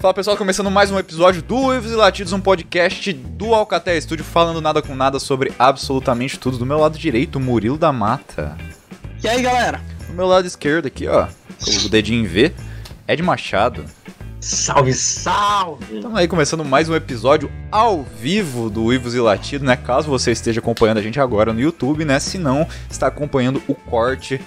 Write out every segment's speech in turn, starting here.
Fala pessoal, começando mais um episódio do Uivos e Latidos, um podcast do Alcatel Studio, falando nada com nada sobre absolutamente tudo. Do meu lado direito, Murilo da Mata. E aí, galera? Do meu lado esquerdo aqui, ó, com o dedinho em V, Ed Machado. Salve, salve! Estamos aí começando mais um episódio ao vivo do Uivos e Latido, né? Caso você esteja acompanhando a gente agora no YouTube, né? Se não, está acompanhando o corte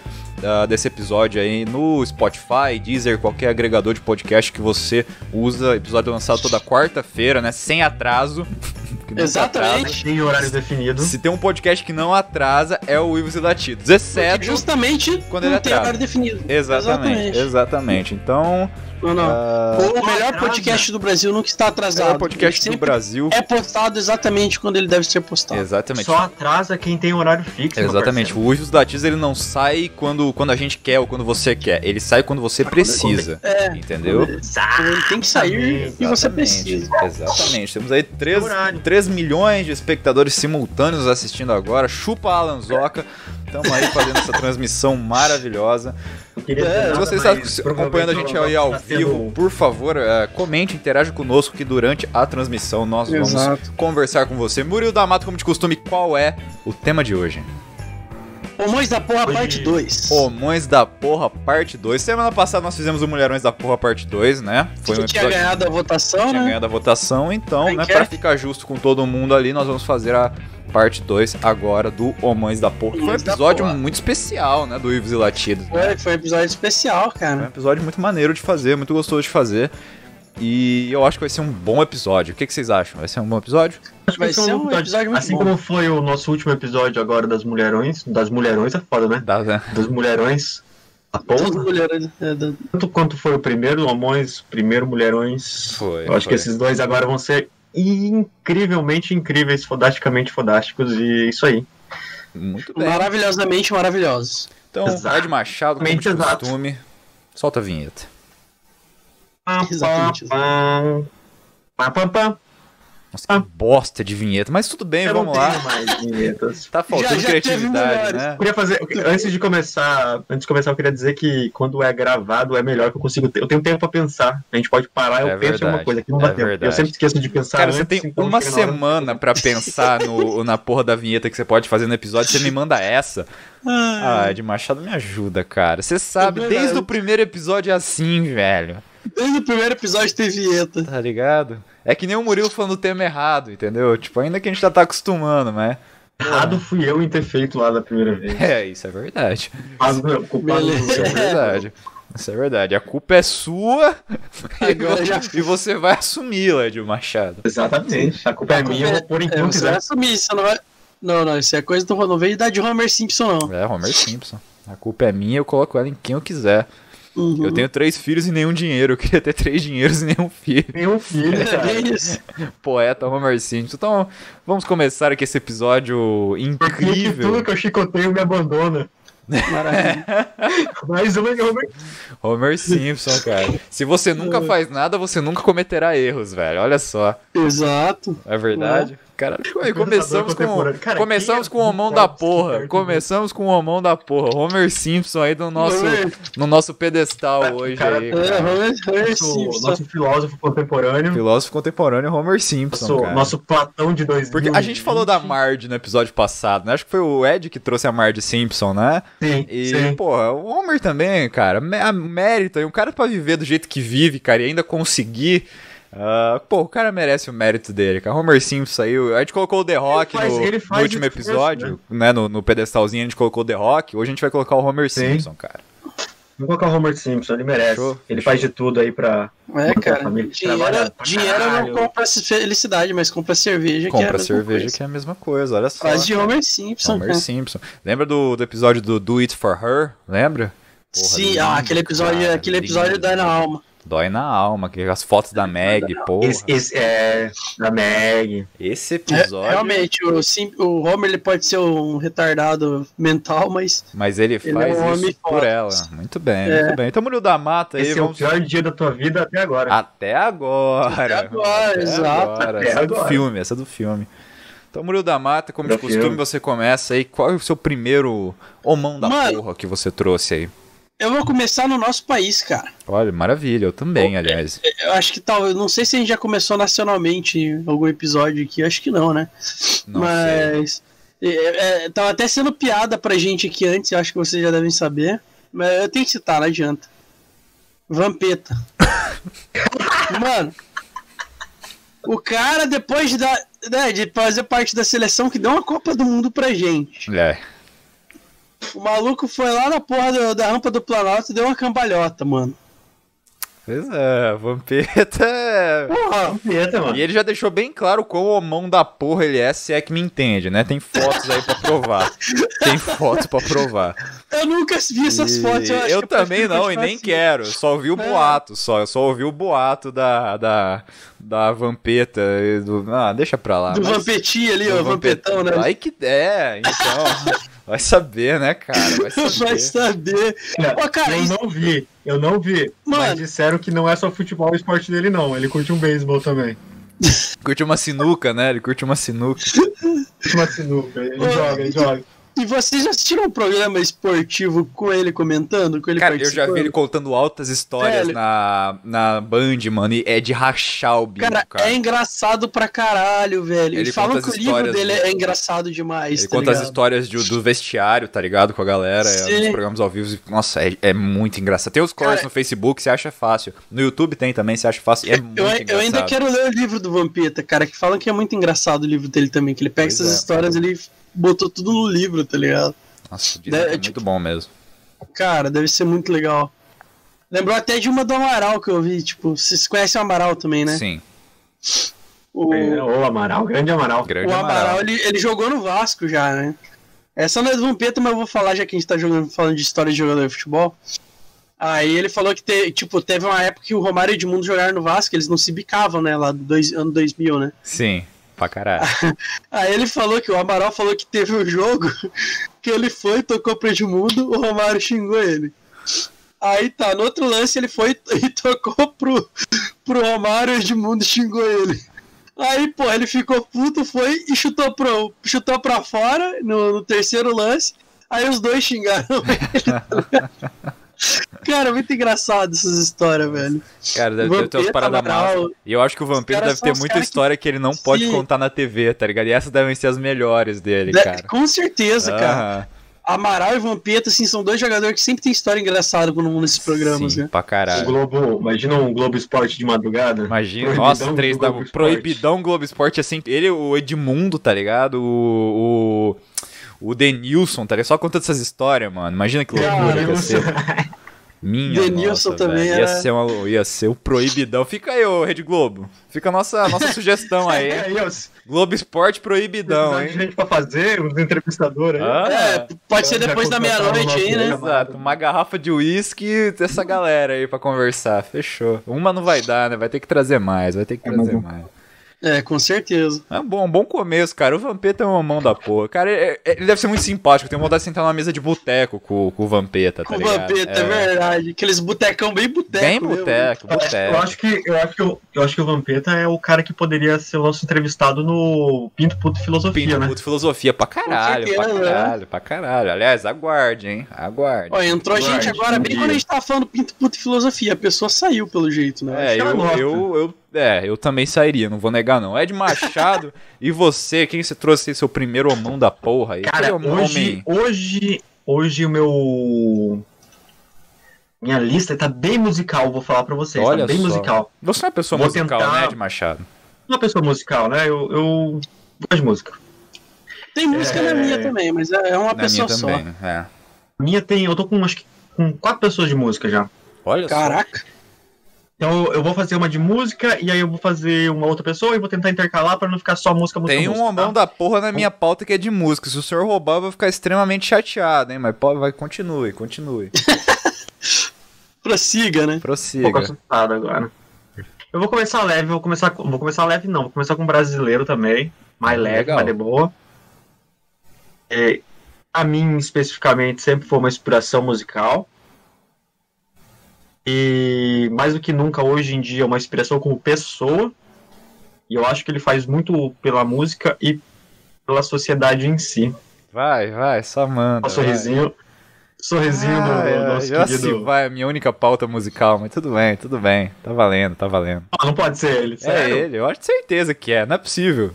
uh, desse episódio aí no Spotify, Deezer, qualquer agregador de podcast que você usa. Episódio lançado toda quarta-feira, né? Sem atraso. Exatamente. Tem horário definido. Se tem um podcast que não atrasa, é o Uivos e Latidos. Exceto. Porque justamente quando ele não tem atrasa. horário definido. Exatamente, exatamente. Então, Não, não. ah, o melhor podcast do Brasil nunca está atrasado. é o podcast Ele do Brasil. É postado exatamente quando ele deve ser postado. Exatamente. Só atrasa quem tem horário fixo. Exatamente. O Uivos Latidos ele não sai quando, quando a gente quer ou quando você quer. Ele sai quando você precisa. É. Entendeu? Ele tem que sair e você Exatamente, precisa. Exatamente. Temos aí 3, Horário. 3 milhões de espectadores simultâneos assistindo agora. Chupa Alan Zoca. Estamos aí fazendo essa transmissão maravilhosa. É, Se você está acompanhando a gente aí ao vivo, por favor, eh, comente, interaja conosco que durante a transmissão nós vamos Exato. conversar com você. Murilo da Mata, como de costume, qual é o tema de hoje? Homões da Porra, parte 2. Homões da Porra, parte 2. Semana passada nós fizemos o Mulherões da Porra, parte 2, né? Foi um tinha ganhado a votação, tinha né? ganhado a votação, então, Aí né, quer? pra ficar justo com todo mundo ali, nós vamos fazer a parte 2 agora do Homões da Porra. que Foi um Homões episódio muito especial, né, do Ives e Latidos. né? Foi, foi um episódio especial, Foi um cara. episódio muito maneiro de fazer, muito gostoso de fazer. E eu acho que vai ser um bom episódio. O que, que vocês acham? Vai ser um bom episódio? Acho que Vai ser um episódio- episódio muito Assim bom. como foi o nosso último episódio agora das mulherões. Das mulherões é foda, né? Dá, né? Das mulherões. A as mulheres, é, da- Tanto quanto foi o primeiro, Homões, primeiro Mulherões. Foi, Eu acho foi. que esses dois agora vão ser incrivelmente incríveis, fodasticamente fodásticos. E é isso aí. Muito bem. maravilhosamente maravilhosos. Então, Exato. Ed Machado, como de exato. costume, solta a vinheta. Exatamente. Pam, pam, pam, pam. Nossa, que bosta de vinheta, mas tudo bem, Eu vamos não lá. tenho mais vinhetas. Tá faltando Já- já criatividade, né? Eu queria fazer. Antes de começar, antes de começar, eu queria dizer que quando é gravado é melhor que eu consigo ter. Eu tenho tempo pra pensar. A gente pode parar, eu É penso em alguma coisa aqui não é dá tempo. verdade. Eu sempre esqueço de pensar. Cara, você antes, tem então uma semana pra pensar no, na porra da vinheta que você pode fazer no episódio, você me manda essa. Ah, Ed Machado me ajuda, cara. Você sabe, É desde o primeiro episódio é assim, velho. Desde o primeiro episódio teve vinheta. Tá ligado? É que nem o Murilo falando o tema errado, entendeu? Tipo, ainda que a gente já tá acostumando, mas. Errado fui eu em ter feito lá da primeira vez. É, isso é verdade. Mas, meu, culpado Beleza. Isso é verdade. Isso é verdade. A culpa é sua Agora e, já- e você vai assumi-la, Ed Machado. Exatamente. A culpa é minha, eu vou pôr em quem É, eu você vai quiser. assumir, você não vai. Não, não, isso é coisa do não veio da de Homer Simpson, não. É, Homer Simpson. A culpa é minha, eu coloco ela em quem eu quiser. Uhum. Eu tenho três filhos e nenhum dinheiro. Eu queria ter três dinheiros e nenhum filho. Nenhum filho, É isso. Poeta Homer Simpson. Então, vamos começar aqui esse episódio Porque incrível. tudo que eu chicoteio me abandona. Maravilha. Mais uma que eu Homer Simpson, cara. Se você nunca faz nada, você nunca cometerá erros, velho. Olha só. Exato. É verdade? Cara, aí começamos com. Cara, começamos quem com o é homão da porra. Começamos com o homão da porra. Homer Simpson aí no nosso, no nosso pedestal hoje Cara, aí. É, cara. Homer, Homer Nosso, Simpson. nosso filósofo contemporâneo. Filósofo contemporâneo Homer Simpson, Nosso, cara. nosso Platão de 2000. Porque a gente falou da Marge no episódio passado, né? Acho que foi o Ed que trouxe a Marge Simpson, né? Sim, E, sim. porra, o Homer também, cara, mérito, e um cara pra viver do jeito que vive, cara, e ainda conseguir. Ah, pô, o cara merece o mérito dele, cara. Homer Simpson saiu. A gente colocou o The Rock faz- no, no faz último esforço, episódio, né? No, no pedestalzinho a gente colocou o The Rock. Hoje a gente vai colocar o Homer Sim. Simpson, cara. Vamos colocar o Homer Simpson, ele merece. Fechou, ele fechou. faz de tudo aí pra. É, cara. família que Dinheiro, não compra felicidade, mas compra cerveja. que é a Compra mesma cerveja coisa. que é a mesma coisa, olha só. Frase de Homer Simpson, Homer cara. Simpson. Lembra do, do episódio do Do It For Her? Lembra? Porra, Sim, lindo, ah, aquele episódio, cara, aquele episódio dá na alma. Dói na alma, que as fotos da Meg, porra. Esse, esse é. Da Meg. Esse É, episódio. realmente, o, Sim- o Homer ele pode ser um retardado mental, mas Mas ele Ele faz é um homem isso por foda. ela. Muito bem, É. muito bem. Então, Murilo da Mata aí, Esse é o vamos... pior dia da tua vida até agora. Até agora. Até agora, exato. agora. Até Essa é do agora. filme, essa é do filme. Então, Murilo da Mata, como de Do costume, filme. você começa aí. Qual é o seu primeiro homão da Mano. porra que você trouxe aí? Eu vou começar no nosso país, cara. Olha, maravilha, eu também, aliás. Eu acho que tal, eu não sei se a gente já começou nacionalmente em algum episódio aqui, acho que não, né? Não Mas é, é, tava até sendo piada pra gente aqui antes, eu acho que vocês já devem saber. Mas eu tenho que citar, não adianta. Vampeta. Mano, o cara, depois de, dar, né, de fazer parte da seleção que deu uma Copa do Mundo pra gente. É. o maluco foi lá na porra do- da rampa do Planalto e deu uma cambalhota, mano. Pois é, Vampeta é... Porra, Vampeta, mano. E ele já deixou bem claro quão mão da porra ele é, se é que me entende, né? Tem fotos aí pra provar. Tem fotos pra provar. eu nunca vi essas E fotos. Eu, acho eu que também não, e nem assim. quero. Só ouvi o É. boato, só. Eu só ouvi o boato da, da, da Vampeta. Do, ah, deixa pra lá. Do mas- Vampetinho ali, do ó, Vampetão, né? Vai que é, então. vai saber, né, cara? Vai saber. Vai saber. Cara, eu isso- não vi, eu não vi. Mano. Mas disseram que não é só futebol o esporte dele, não. Ele curte um beisebol também. Curte uma sinuca, né? Ele curte uma sinuca. Curte uma sinuca. Ele Ô, joga, ele joga. E vocês já assistiram um programa esportivo com ele comentando? Com ele Cara, eu já vi ele contando altas histórias Velho. na, na Band, mano, e é de rachar o bico, Cara, cara. é engraçado pra caralho, velho. Ele Eles falam que as o livro dele do- é engraçado demais. Ele tá conta as ligado? histórias de- do vestiário, tá ligado? Com a galera, é, nos programas ao vivo. e, Nossa, é, é muito engraçado. Tem os cores no Facebook, você acha fácil. No YouTube tem também, você acha fácil. e É muito Eu, engraçado. eu ainda quero ler o livro do Vampeta, cara, que falam que é muito engraçado o livro dele também, que ele pega Pois essas é. histórias ele botou tudo no livro, tá ligado? Nossa, dizem É, que é tipo- muito bom mesmo. Cara, deve ser muito legal. Lembrou até de uma do Amaral que eu vi, tipo, vocês conhecem o Amaral também, né? Sim, O, É, Ô, Amaral, grande Amaral. grande o Amaral. Amaral, ele, ele jogou no Vasco já, né? Essa não é do Vampeta, mas eu vou falar já que a gente tá jogando, falando de história de jogador de futebol. Aí ele falou que te, tipo, teve uma época que o Romário e o Edmundo jogaram no Vasco, eles não se bicavam, né, lá do dois, ano 2000, né? Sim, pra caralho. Aí ele falou que o Amaral falou que teve um jogo que ele foi, tocou pro Edmundo, o Romário xingou ele. Aí tá, no outro lance ele foi e tocou pro, pro Romário, o Edmundo xingou ele. Aí, pô, ele ficou puto, foi e chutou, pro, chutou pra fora no, no terceiro lance. Aí os dois xingaram ele. Cara, muito engraçado essas histórias, velho. Cara, deve, deve ter umas paradas massas. E eu acho que o Vampiro deve ter muita caras que- história que... ele não pode Sim. contar na TV, tá ligado? E essas devem ser as melhores dele, De- cara. Com certeza, cara. Aham. Amaral e Vampeta, assim, são dois jogadores que sempre tem história engraçada quando vão nesses programas, Sim, né? pra O caralho. Globo, imagina um Globo Esporte de madrugada. Imagina, Proibidão nossa, três da Globo. Proibidão Globo Esporte, assim, ele, o Edmundo, tá ligado? O. O, o Denilson, tá ligado? Só contando essas histórias, mano. Imagina que loucura que ia ser. Minha Denilson nossa, também velho. ia, era- ser uma, ia ser o Proibidão. Fica aí, ô Rede Globo. Fica a nossa, nossa sugestão aí. É, Globo Esporte Proibidão, hein? gente pra fazer, os entrevistadores aí. Ah, É, pode ser depois da meia-noite aí, né? Exato, uma garrafa de uísque essa galera aí pra conversar. Fechou. Uma não vai dar, né? Vai ter que trazer mais, vai ter que trazer mais. É, com certeza. É um bom, um bom começo, cara. O Vampeta é uma mão da porra. Cara, é- é- ele deve ser muito simpático. Tenho vontade de sentar numa mesa de boteco com, com o Vampeta, tá Com o ligado? Vampeta, é. verdade. Aqueles botecão bem boteco. Bem mesmo. boteco, Eu boteco. acho que eu acho que eu, eu acho que o Vampeta é o cara que poderia ser o nosso entrevistado no Pinto Puto Filosofia, Pinto né? Puto filosofia pra caralho, pra certeza, né? caralho, pra caralho. Aliás, aguarde, hein? Aguarde. Ó, entrou gente Guarde, agora, bem dia. quando a gente tava falando Pinto Puto e Filosofia. A pessoa saiu pelo jeito, né? É, acho que ela eu, eu, eu, é, eu também sairia, não vou negar não. Ed Machado, e você, quem você trouxe aí, seu primeiro homão da porra aí? Cara, hoje, hoje, hoje o meu minha lista tá bem musical, vou falar pra vocês, Olha tá bem só. musical. Você é uma pessoa Vou musical, tentar- né, Ed Machado? Uma pessoa musical, né? Eu, eu gosto de música. Tem música É. na minha também, mas é é uma Na minha pessoa só. também, é. A minha tem, eu tô com acho que com quatro pessoas de música já. Olha Caraca. Então eu- vou fazer uma de música e aí eu vou fazer uma outra pessoa e vou tentar intercalar pra não ficar só música, música, Tem um música, homão tá? da porra na minha pauta que é de música. Se o senhor roubar, eu vou ficar extremamente chateado, hein? Mas pode, vai, continue, continue. Prossiga, né? Um pouco Prossiga. assustado agora. Eu vou começar leve, vou começar, com- vou começar leve não, vou começar com brasileiro também, mais leve, Legal. mais de boa. É, a mim especificamente sempre foi uma inspiração musical. E mais do que nunca hoje em dia é uma inspiração como pessoa. E eu acho que ele faz muito pela música e pela sociedade em si. Vai, vai, só manda. Um sorrisinho. sorrisinho do, Ah, do nosso já se querido. vai a minha única pauta musical, mas tudo bem, tudo bem. Tá valendo, tá valendo. Ah, não pode ser ele, É sério? ele, eu acho de certeza que é, não é possível.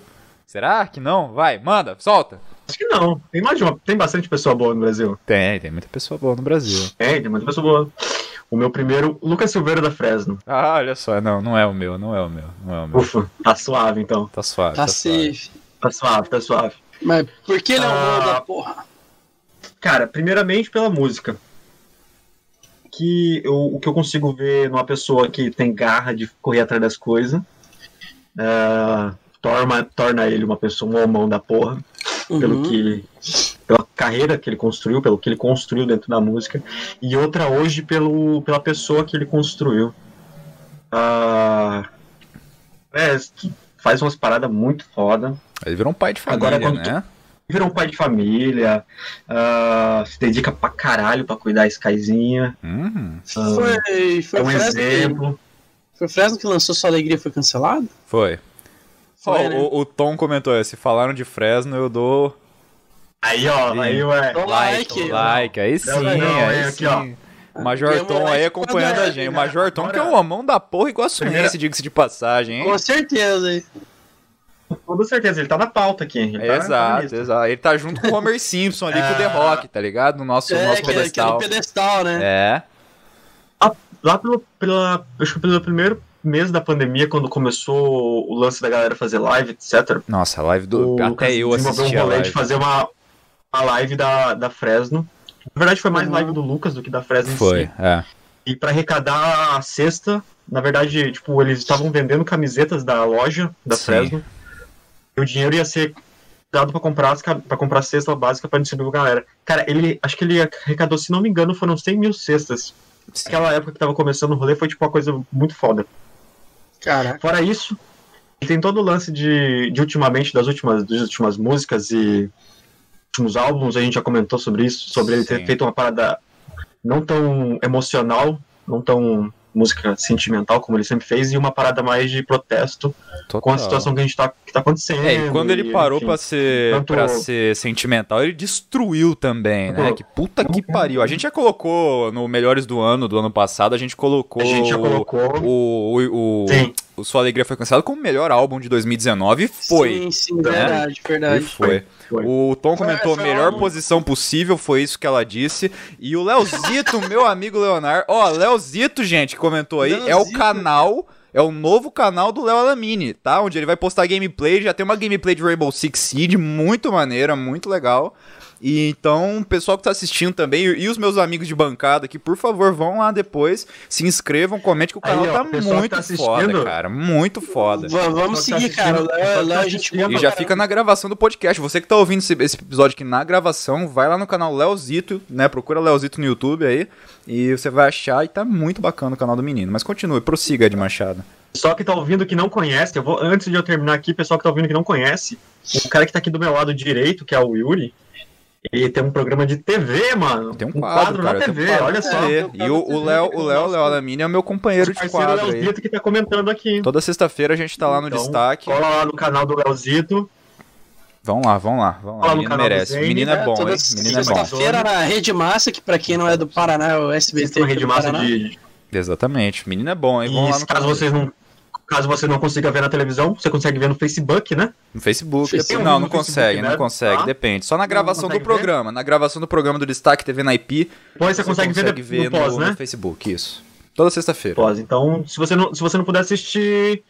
Será que não? Vai, manda, solta. Acho que não. Tem mais de uma, tem bastante pessoa boa no Brasil. Tem, tem muita pessoa boa no Brasil. Tem, tem muita pessoa boa. O meu primeiro, Lucas Silveira da Fresno. Ah, olha só, não, não é o meu, não é o meu, não é o meu. Ufa, tá suave então. Tá suave, Tá tá, suave. safe. Tá suave, tá suave. Mas por que ele é o Ah. da porra? Cara, primeiramente pela música. Que eu, o que eu consigo ver numa pessoa que tem garra de correr atrás das coisas é, torna, torna ele uma pessoa, um homão da porra, pelo Uhum. que. Pela carreira que ele construiu, pelo que ele construiu dentro da música, e outra hoje pelo, pela pessoa que ele construiu. Ah, é, faz umas paradas muito foda. Ele virou um pai de família, Agora, quando né? virou um pai de família, ah, se dedica pra caralho pra cuidar da Skyzinha. Uhum, ah, Foi, foi, é um Fresno que, exemplo. foi o Fresno que lançou Sua Alegria e foi cancelado? foi. Foi, Ó, né? o, o Tom comentou, aí, se falaram de Fresno, eu dou Aí, ó, Sim. aí, ué. Like, like. like, aí sim, Não, não, aí é aqui, ó. sim. O Major Tom aí acompanhando a é, gente. O né? Major Tom que é Agora- um mão da porra igual a Suense, Primeira- diga-se de passagem, hein? Com certeza. hein? Com toda certeza, ele tá na pauta aqui. Ele tá exato, exato. Ele tá junto com o Homer Simpson ali com o The Ah. Rock, tá ligado? No nosso, É, nosso aquele, pedestal. aquele pedestal, né? É. Lá pelo, pela, acho que pelo primeiro mês da pandemia, quando começou o lance da galera fazer live, etc. Nossa, a live do. o Até eu desenvolveu assisti um rolê de fazer uma, uma live da, da Fresno. Na verdade, foi mais Uhum. live do Lucas do que da Fresno em Foi, si. é. E pra arrecadar a cesta, na verdade, tipo, eles estavam vendendo camisetas da loja da Sim. Fresno. E o dinheiro ia ser dado pra comprar pra comprar a cesta básica pra distribuir pra galera. Cara, ele acho que ele arrecadou, se não me engano, foram 100 mil cestas. Sim. Aquela época que tava começando o rolê foi tipo uma coisa muito foda. Caraca. Fora isso, ele tem todo o lance de, de ultimamente, das últimas, das últimas músicas e últimos álbuns, a gente já comentou sobre isso, sobre ele Sim. ter feito uma parada não tão emocional, não tão música sentimental como ele sempre fez, e uma parada mais de protesto com a Total. situação que a gente tá, que tá acontecendo. É, e quando ele e, parou enfim. pra ser, tanto- pra ser sentimental, ele destruiu também, né? Que puta que pariu. A gente já colocou no Melhores do Ano, do ano passado, a gente colocou. A gente já colocou. O, o, o, Sim. O Sua Alegria foi cancelado como o melhor álbum de 2019 e foi. Sim, sim, verdade, E verdade. foi. Foi. O Tom comentou foi melhor um- posição possível, foi isso que ela disse. E o Leozito, meu amigo Leonardo, ó, Leozito, gente, que comentou aí, é o Leozito. canal, é o novo canal do Léo Alamini, tá? Onde ele vai postar gameplay, já tem uma gameplay de Rainbow Six Siege, muito maneira, muito legal. E então, o pessoal que tá assistindo também, e os meus amigos de bancada aqui, por favor, vão lá depois, se inscrevam, comente que o Aí, canal ó, tá o que muito tá foda, cara, muito foda. Va- Vamos Só tá seguir, cara. assistindo- Lá, só lá tá a gente E já fica na gravação do podcast. Você que tá ouvindo esse, esse episódio aqui na gravação, vai lá no canal Leozito, né? Procura Leozito no YouTube aí. E você vai achar e tá muito bacana o canal do menino. Mas continue, prossiga, Ed Machado. Pessoal que tá ouvindo que não conhece, eu vou, antes de eu terminar aqui, pessoal que tá ouvindo que não conhece, o cara que tá aqui do meu lado direito, que é o Yuri, ele tem um programa de TV, mano. Tem um quadro, cara. na tem um TV, quadro olha só. TV. um E o, quadro o Léo, TV o Léo, Léo Alamini é o meu companheiro de quadro aí. Leozito que tá comentando aqui. Toda sexta-feira a gente tá lá no Então, destaque. Cola lá no canal do Leozito. Vão lá, vão lá, vão lá. Cola O no menino canal do merece. O Zane, menino é bom, toda hein? O menino é bom. Sexta-feira na Rede Massa, que pra quem não é do Paraná, é o SBT. Rede massa de. Exatamente. O menino é bom, hein? Vão lá E no caso vocês não. Caso você não consiga ver na televisão, você consegue ver no Facebook, né? No Facebook. Facebook. depois- Não, não No Facebook, consegue, não consegue, depende. Só na gravação do consegue ver? programa. Na gravação do programa do Destaque TV na IP, Depois você, consegue, ver, de- no pós, no, né? no Facebook, isso. Toda sexta-feira. Pós. Então, se você, não, se você não puder assistir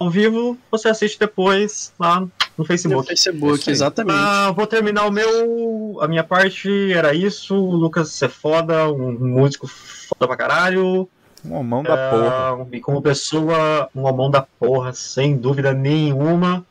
ao vivo, você assiste depois lá no No Facebook. Facebook, Isso aí. exatamente. Ah, vou terminar o meu. A minha parte era isso. O Lucas é foda, um músico foda pra caralho. Um mão da porra. Ah, E como pessoa, um homão da porra, sem dúvida nenhuma.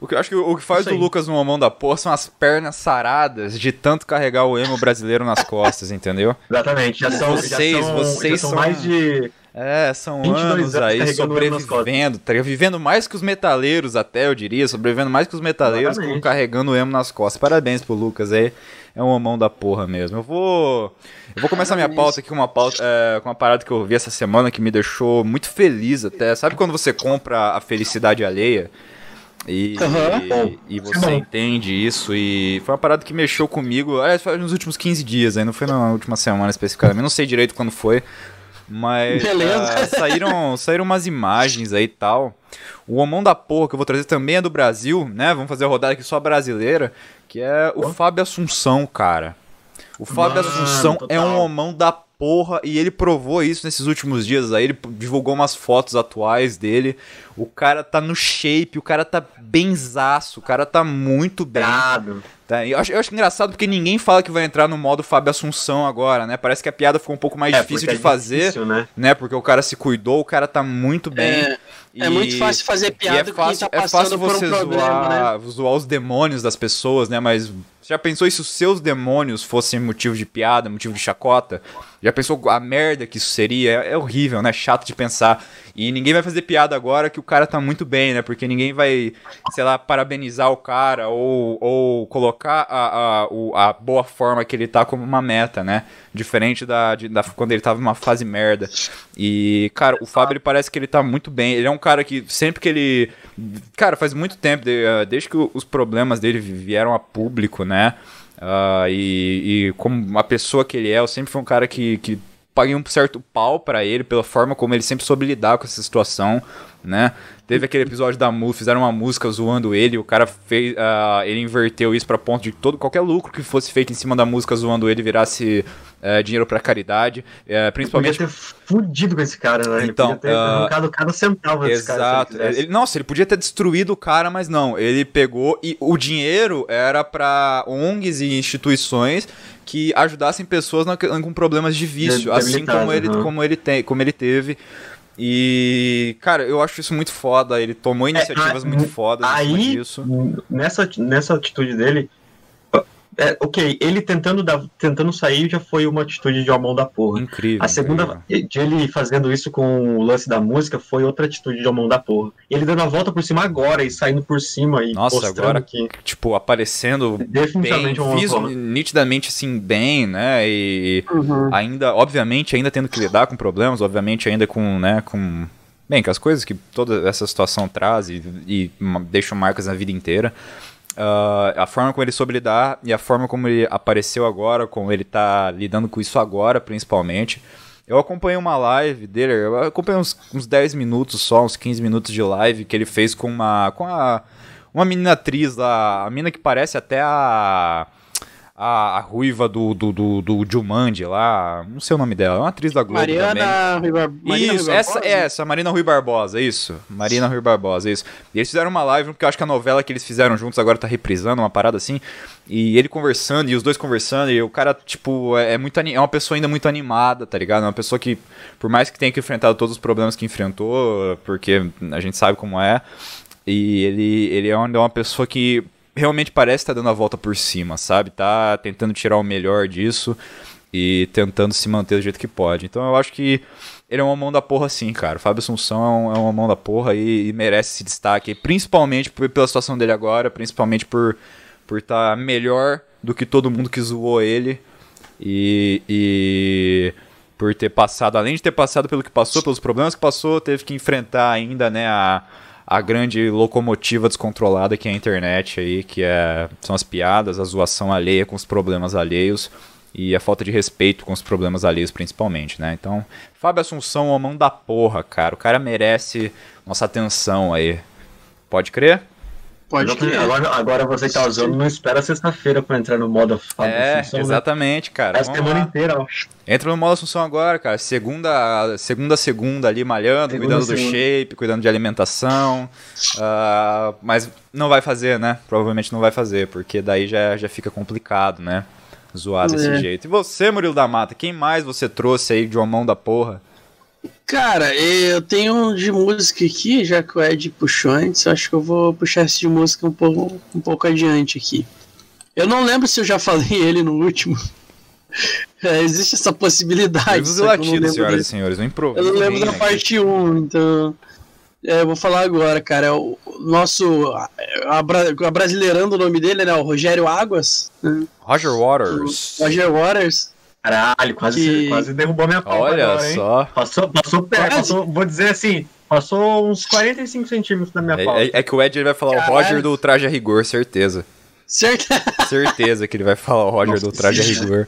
O que eu acho que o que faz do. Lucas um mão da porra são as pernas saradas de tanto carregar o emo brasileiro nas costas, entendeu? Exatamente. Já são, Vocês- já são, vocês já são, são- mais de. É, são 22 anos anos aí sobrevivendo, tá vivendo mais que os metaleiros até, eu diria, sobrevivendo mais que os metaleiros com carregando o emo nas costas. Parabéns pro Lucas aí, é um mão da porra mesmo. Eu vou eu vou começar minha pauta aqui com uma pauta, é, com uma parada que eu vi essa semana que me deixou muito feliz até. Sabe quando você compra a felicidade alheia? E, Uhum. e, e você entende isso e foi uma parada que mexeu comigo, aliás, foi nos últimos 15 dias, aí não foi na última semana especificamente, não sei direito quando foi, mas ah, saíram, saíram umas imagens aí e tal. O Homão da Porra que eu vou trazer também é do Brasil, né? Vamos fazer a rodada aqui só brasileira, que é o Fábio Assunção, cara. O Fábio Mano, Assunção é um total. homão da porra e ele provou isso nesses últimos dias aí. Ele divulgou umas fotos atuais dele. O cara tá no shape, o cara tá benzaço, o cara tá muito bem. Brado. Tá? Eu, acho, eu acho engraçado porque ninguém fala que vai entrar no modo Fábio Assunção agora, né? Parece que a piada ficou um pouco mais É, difícil porque de é fazer, difícil, né? né? Porque o cara se cuidou, o cara tá muito bem. É, é muito fácil fazer e piada é com fácil, quem tá é fácil por um você problema, né? zoar, zoar os demônios das pessoas, né? Mas você já pensou se os seus demônios fossem motivo de piada, motivo de chacota? Já pensou a merda que isso seria? É, é horrível, né? Chato de pensar. E ninguém vai fazer piada agora que o cara tá muito bem, né? Porque ninguém vai, sei lá, parabenizar o cara ou, ou colocar a, a, a boa forma que ele tá como uma meta, né? Diferente da, de- da quando ele tava numa fase merda. E, cara, o Fábio ele parece que ele tá muito bem. Ele é um cara que sempre que ele. Cara, faz muito tempo, eh, desde que os problemas dele vieram a público, né? Ah, e, e como uma pessoa que ele é, eu sempre fui um cara que, que paguei um certo pau pra ele pela forma como ele sempre soube lidar com essa situação, né? Teve aquele episódio da música, fizeram uma música zoando ele, o cara fez, ah, ele inverteu isso pra ponto de todo qualquer lucro que fosse feito em cima da música zoando ele virasse eh, dinheiro pra caridade, Podia principalmente ter fudido com esse cara, né? Ele Então, podia ter ah, arrancado centavo desse cara. se ele Exato. quisesse. Ele, nossa, ele podia ter destruído o cara, mas não. Ele pegou e o dinheiro era pra ONGs e instituições que ajudassem pessoas na- com problemas de vício, assim como ele, aham. como ele tem, como ele teve. E, cara, eu acho isso muito foda. Ele tomou iniciativas ah, muito fodas Aí, disso. nessa, nessa atitude dele, é, ok, ele tentando, dar, tentando sair já foi uma atitude de mão da porra. Incrível. A segunda, incrível. de ele fazendo isso com o lance da música, foi outra atitude de mão da porra. Ele dando a volta por cima agora e saindo por cima e Nossa, mostrando agora que Tipo, aparecendo bem, definitivamente é uma porra. nitidamente assim, bem, né? E Uhum. ainda, obviamente, ainda tendo que lidar com problemas, obviamente, ainda com, né, com. Bem, com as coisas que toda essa situação traz e, e deixam marcas na vida inteira. Ah, a forma como ele soube lidar e a forma como ele apareceu agora, como ele tá lidando com isso agora, principalmente. Eu acompanhei uma live dele, eu acompanhei uns, uns 10 minutos só, uns 15 minutos de live que ele fez com uma. com a. Uma menina atriz lá, a menina que parece até a. A, a ruiva do, do, do, do Jumanji lá, não sei o nome dela, é uma atriz da Globo também. Mariana Rui Bar- Marina Isso, Rui essa Barbosa? é essa, Marina Rui Barbosa, isso. Marina Rui Barbosa, isso. E eles fizeram uma live, porque eu acho que a novela que eles fizeram juntos agora tá reprisando, uma parada assim. E ele conversando, e os dois conversando, e o cara, tipo, é, é muito é uma pessoa ainda muito animada, tá ligado? É uma pessoa que, por mais que tenha que enfrentar todos os problemas que enfrentou, porque a gente sabe como é, e ele, ele é uma é uma pessoa que realmente parece estar dando a volta por cima, sabe? Tá tentando tirar o melhor disso e tentando se manter do jeito que pode. Então eu acho que ele é uma mão da porra sim, cara. O Fábio Assunção é, é uma mão da porra e, e merece esse destaque, principalmente por- pela situação dele agora, principalmente por por estar melhor do que todo mundo que zoou ele e, e por ter passado, além de ter passado pelo que passou, pelos problemas que passou, teve que enfrentar ainda, né, a, a grande locomotiva descontrolada que é a internet aí, que é, são as piadas, a zoação alheia com os problemas alheios e a falta de respeito com os problemas alheios principalmente, né? Então, Fábio Assunção, uma mão da porra, cara. O cara merece nossa atenção aí. Pode crer? Pode crer. Agora, agora você que tá usando, não espera sexta-feira pra entrar no modo é, Assunção, né? exatamente, cara. É a semana lá. inteira, ó. Entra no modo Assunção agora, cara. Segunda, segunda, segunda ali malhando, Segunda, cuidando do segunda. shape, cuidando de alimentação. Ah, mas não vai fazer, né? Provavelmente não vai fazer, porque daí já, já fica complicado, né? Zoar desse É. jeito. E você, Murilo da Mata, quem mais você trouxe aí de uma mão da porra? Cara, eu tenho um de música aqui, já que o Ed puxou antes, eu acho que eu vou puxar esse de música um pouco, um pouco adiante aqui. Eu não lembro se eu já falei ele no último. É, existe essa possibilidade. Não latidos, lembro senhoras e senhores. Um improviso. Eu não lembro da parte 1, então. É, eu vou falar agora, cara. É O nosso. Brasileirando o nome dele, né? O Rogério Águas. né? Roger Waters. Roger Waters. Caralho, quase, Que- quase derrubou minha pauta Olha agora, hein? só. Passou, passou perto, passou, vou dizer assim, Passou uns 45 centímetros da minha pauta. É, é- é que o Ed vai falar o Caralho. Roger do traje a rigor, certeza. Certo? Certeza que ele vai falar o Roger do traje a rigor.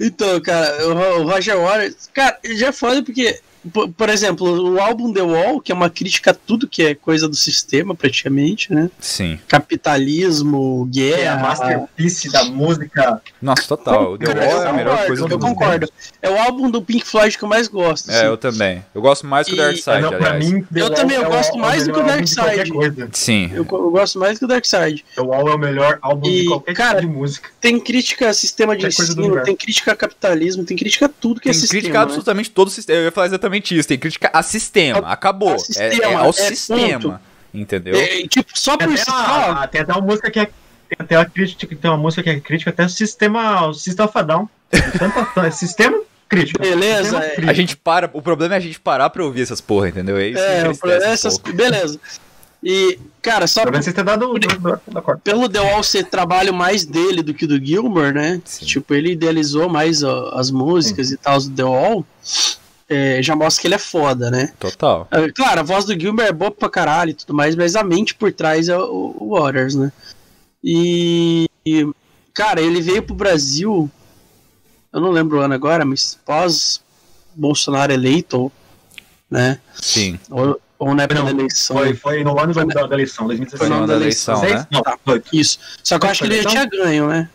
Então, cara, o Ro- o Roger Waters, cara, já é foda porque, por, por exemplo, o álbum The Wall, que é uma crítica a tudo que é coisa do sistema, praticamente, né? Sim. Capitalismo, É a guerra. masterpiece da música. Nossa, total. O The Cara, Wall é eu a melhor concordo, coisa do Eu mundo. concordo. É o álbum do Pink Floyd que eu mais gosto. É, assim. eu também. Eu gosto mais que o E- Dark Side, Não, aliás. mim, The Eu Wall também, eu é o- gosto é o mais do que o Dark Side. Sim. Eu, eu gosto mais do Dark Side. The Wall é o melhor álbum E, de qualquer cara, tipo de música. Tem crítica a sistema de do ensino, tem crítica a capitalismo, tem crítica a tudo que Tem é sistema. crítica a né? absolutamente todo o sistema. Eu ia falar exatamente isso. Tem crítica a sistema. Acabou. É- sistema, é, ao é sistema. ponto. Entendeu? É, tipo, só por Tem até, uma, tem até uma música que é. Tem até uma crítica, tem uma música que é crítica até o sistema. O sistema fadão. Tanto, sistema crítica. Beleza, Sistema é. crítica. A gente para. O problema é a gente parar pra ouvir essas porra, entendeu? É isso que É, entristece um essas, pouco. beleza. E, cara, só Pelo menos você dado o corda. pelo The Wall ser trabalho mais dele do que do Gilmer, né? Sim. Tipo, ele idealizou mais ó, as músicas e tal do The Wall. é, já mostra que ele é foda, né? Total. É, Claro, a voz do Gilmer é boa pra caralho e tudo mais, mas a mente por trás é o, o Waters, né? E, e, cara, ele veio pro Brasil, eu não lembro o ano agora, mas pós Bolsonaro eleito, né? Sim. Ou, ou na época Não, da eleição. Foi, foi no ano Foi da, da eleição, Foi 2016. no no ano da da eleição. né? Não, foi. Isso. Só que eu acho que ele já Foi tinha ganho, né?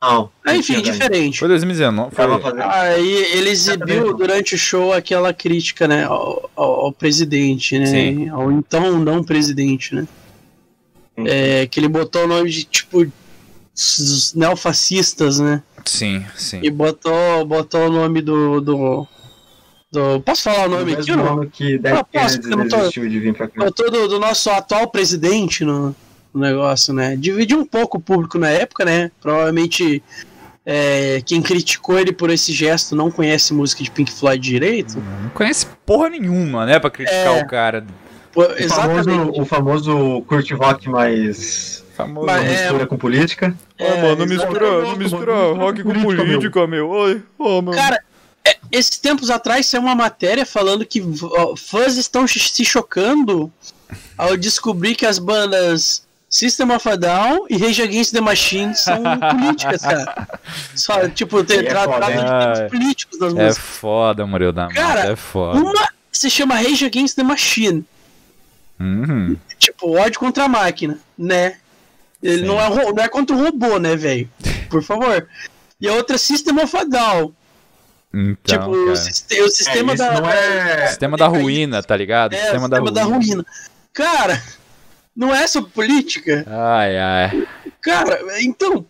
Não. Ah, enfim, diferente. Foi 2019. Tava Foi... Aí ele exibiu durante o show aquela crítica, né, ao, ao- ao presidente, né, Sim. ao então não presidente, né, Sim. é, que ele botou o nome de, tipo, neofascistas, né, Sim, sim. e botou, botou o nome do, do, do- posso falar o nome O aqui ou não? que Ah, posso, porque eu não tô- desistiu de vir pra cá. Botou do, do nosso atual presidente no, no negócio, né, dividiu um pouco o público na época, né, provavelmente... é, quem criticou ele por esse gesto não conhece música de Pink Floyd direito. Não conhece porra nenhuma, né? Pra criticar É. o cara. Pô, O exatamente. famoso, o famoso Kurt Rock mais Famoso. Mas- é, mistura com política. Ah, mano, não mistura, eu não mistura rock com política, política, meu. Ai, oh, mano. Cara, é, esses tempos atrás saiu uma matéria falando que fãs estão se chocando ao descobrir que as bandas System of a Down e Rage Against the Machine são políticas, cara. Só, tipo, Aí é tra foda, tratam de hein? temas políticos das é músicas. foda, Murilo da Cara, é foda. Uma se chama Rage Against the Machine. Uhum. Tipo, ódio contra a máquina, né? Ele Sim. não é, não é contra o robô, né, velho? Por favor. E a outra é System of a Down. Então, tipo, o, cara. siste- o sistema É, da. não é- Sistema da ruína, tá ligado? É, o sistema da ruína. Cara, não é sobre política? Ai, ai. Cara, então.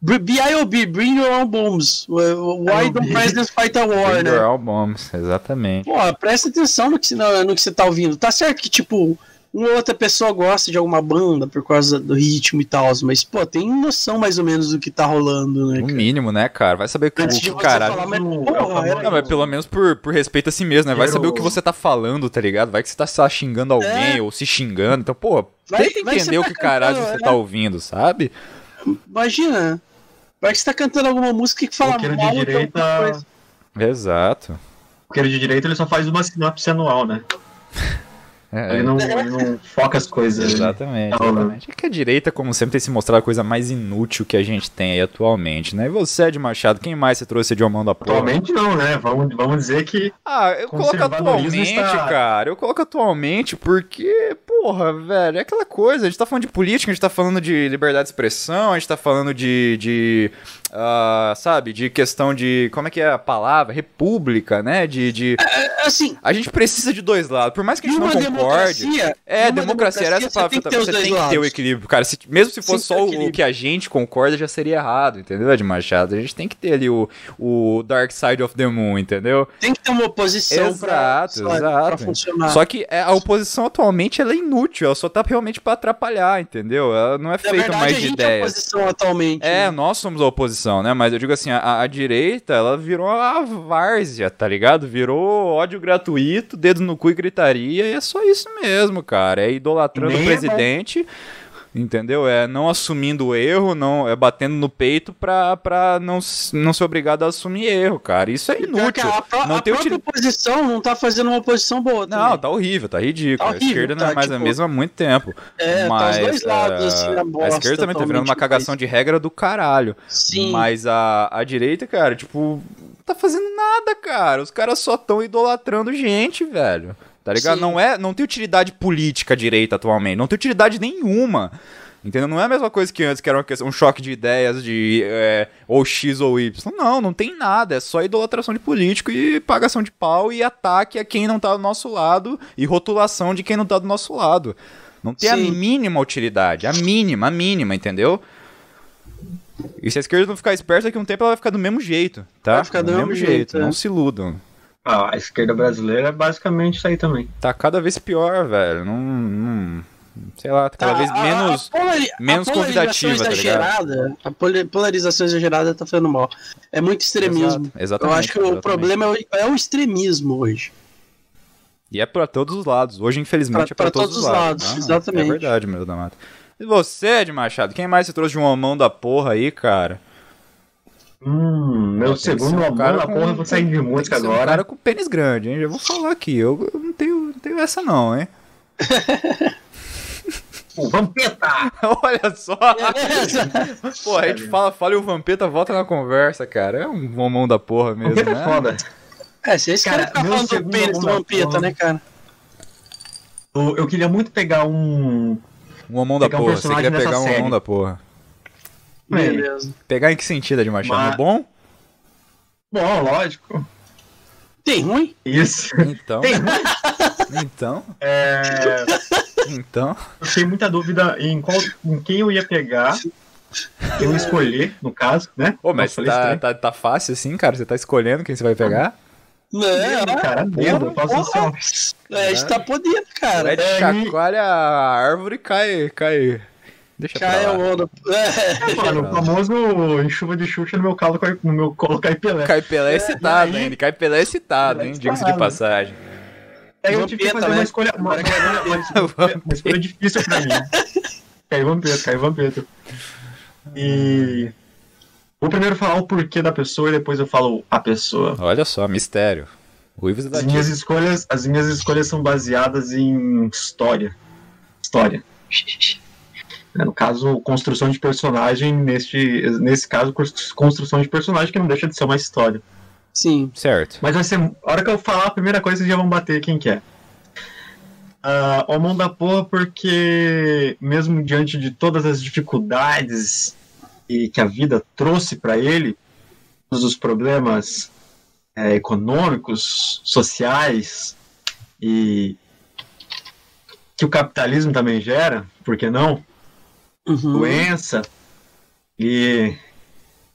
BIOB, Bring Your Own Bombs. Why don't. Presidents Fight a War, Bring né? your own bombs, exatamente. Pô, presta atenção no que, no que você tá ouvindo. Tá certo que, tipo, uma outra pessoa gosta de alguma banda por causa do ritmo e tal, mas, pô, tem noção mais ou menos do que tá rolando, né? No cara? mínimo, né, cara? Vai saber o que, o caralho. falar, mas, É porra, era- Não, mas pelo menos por, por respeito a si mesmo, né? Vai saber o que você tá falando, tá ligado? Vai que você tá só xingando alguém É. ou se xingando. Então, pô, Vai- tenta entender o tá que caralho cantando, você é. tá ouvindo, sabe? Imagina. Vai que você tá cantando alguma música que fala Roqueiro mal de direita-. Exato. O queiro de direito ele só faz uma sinopse anual, né? É, Ele não, ele não foca as coisas. Exatamente, Tá rolando. exatamente. É que a direita, como sempre, tem se mostrado a coisa mais inútil que a gente tem aí atualmente, né? E você, Ed Machado, quem mais você trouxe de uma mão da porra? Atualmente não, né? Vamos, vamos dizer que Ah, eu coloco atualmente, está- cara. Eu coloco atualmente porque, porra, velho, é aquela coisa. A gente tá falando de política, a gente tá falando de liberdade de expressão, a gente tá falando de. de ah, sabe, de questão de. Como é que é a palavra? República, né? De. de Assim, a gente precisa de dois lados. Por mais que a gente não concorde. democracia. É, numa democracia era essa você palavra. tem que ter Você tem que ter o equilíbrio, cara. Se- mesmo se fosse só o o, que a gente concorda, já seria errado, entendeu, Ed Machado? A gente tem que ter ali o, o Dark Side of the Moon, entendeu? Tem que ter uma oposição pra, Exato, sabe, exato. pra funcionar. Só que é, a oposição atualmente ela é inútil, ela só tá realmente pra atrapalhar, entendeu? Ela não é Na feita verdade, mais de gente é a ideias. oposição atualmente. É, né? nós somos a oposição, né? Mas eu digo assim, a, a direita, ela virou a várzea, tá ligado? Virou ódio gratuito, dedo no cu e gritaria, e é só isso mesmo, cara. É idolatrando o é presidente. Entendeu? É não assumindo o erro, não é batendo no peito pra, pra não, não ser obrigado a assumir erro, cara. Isso é inútil. A, pró- Não a tem própria util... oposição não tá fazendo uma oposição boa. Não, também. tá horrível, tá ridículo. Tá horrível, a esquerda não é tá, mais a tipo- mesma há muito tempo. É, mas tá os dois lados, ah, assim, na a bosta. esquerda também tá virando uma cagação de regra do caralho. Sim. Mas a, a direita, cara, tipo, tá fazendo nada, cara. Os caras só tão idolatrando gente, velho. Tá ligado? Sim. Não é, não tem utilidade política a direita atualmente, não tem utilidade nenhuma. Entendeu? Não é a mesma coisa que antes, que era questão- um choque de ideias de é, ou X ou Y. Não, não tem nada. É só idolatração de político e pagação de pau e ataque a quem não tá do nosso lado e rotulação de quem não tá do nosso lado. Não tem a Sim. mínima utilidade. A mínima, a mínima, entendeu? E se a esquerda não ficar esperta, daqui a um tempo ela vai ficar do mesmo jeito, tá? Vai ficar do mesmo jeito, é. Não se iludam. Ah, a esquerda brasileira é basicamente isso aí também. Tá cada vez pior, velho. Não. não- sei lá, tá cada Tá, vez a- menos. a polari- a menos polarização convidativa, tá ligado? exagerada, A polarização exagerada tá fazendo mal. É muito extremismo. Exato, exatamente, Eu acho que o exatamente. problema é o, é o extremismo hoje. E é pra todos os lados. Hoje, infelizmente, Pra- é pra, pra todos, os lados. lados, exatamente. É verdade, meu da mata. E você, Ed Machado? Quem mais você trouxe de uma mão da porra aí, cara? Hum, meu segundo um amor cara na com- porra, eu vou sair de música ser Um agora. cara com pênis grande, hein? Já vou falar aqui. Eu, eu não, tenho, não tenho essa, não, hein? O Vampeta! Olha só! Beleza? Pô, a gente fala, fala e o Vampeta volta na conversa, cara. É um bom mão da porra mesmo, é né? foda. É, vocês Cara, querem ficar meu falando do pênis do na Vampeta, né, cara? Eu, eu queria muito pegar um. Um mão da um porra. Você queria pegar um mão série. da porra. Beleza. Pegar em que sentido, Ed Machado? Mas- No bom? Bom, lógico. Tem ruim? Isso. Então. Tem Então. É, Então. eu fiquei muita dúvida em, qual, em quem eu ia pegar. Eu ia escolher, no caso, né? Ô, mas Nossa, tá, tá, tá fácil assim, cara? Você tá escolhendo quem você vai pegar? Não, Dedo, cara, dedo, faço assim, ó. É, a gente tá podendo, cara. Ed é, chacoalha a árvore e cai. cai. Deixa pra Cai lá. o onda. É. Mano, o famoso em chuva de Xuxa no meu calo, no meu colo cai Pelé. Cai Pelé excitado, e aí- hein? Cai Pelé excitado, hein? Pelé Diga-se de passagem. Aí eu tive que fazer uma escolha, uma, uma escolha difícil pra mim. Caiu Vampeta, caiu Vampeta. E. Vou primeiro falar o porquê da pessoa e depois eu falo a pessoa. Olha só, mistério. Ruivos da As minhas escolhas, as minhas escolhas são baseadas em história. História. É, No caso, construção de personagem, neste, nesse caso, cons- construção de personagem que não deixa de ser uma história. Sim. Certo. Mas vai ser. A hora que eu falar a primeira coisa, vocês já vão bater quem que é. Ah, o mão da porra, porque mesmo diante de todas as dificuldades e que a vida trouxe para ele, todos os problemas é, econômicos, sociais e que o capitalismo também gera, por que não? Uhum. doença. E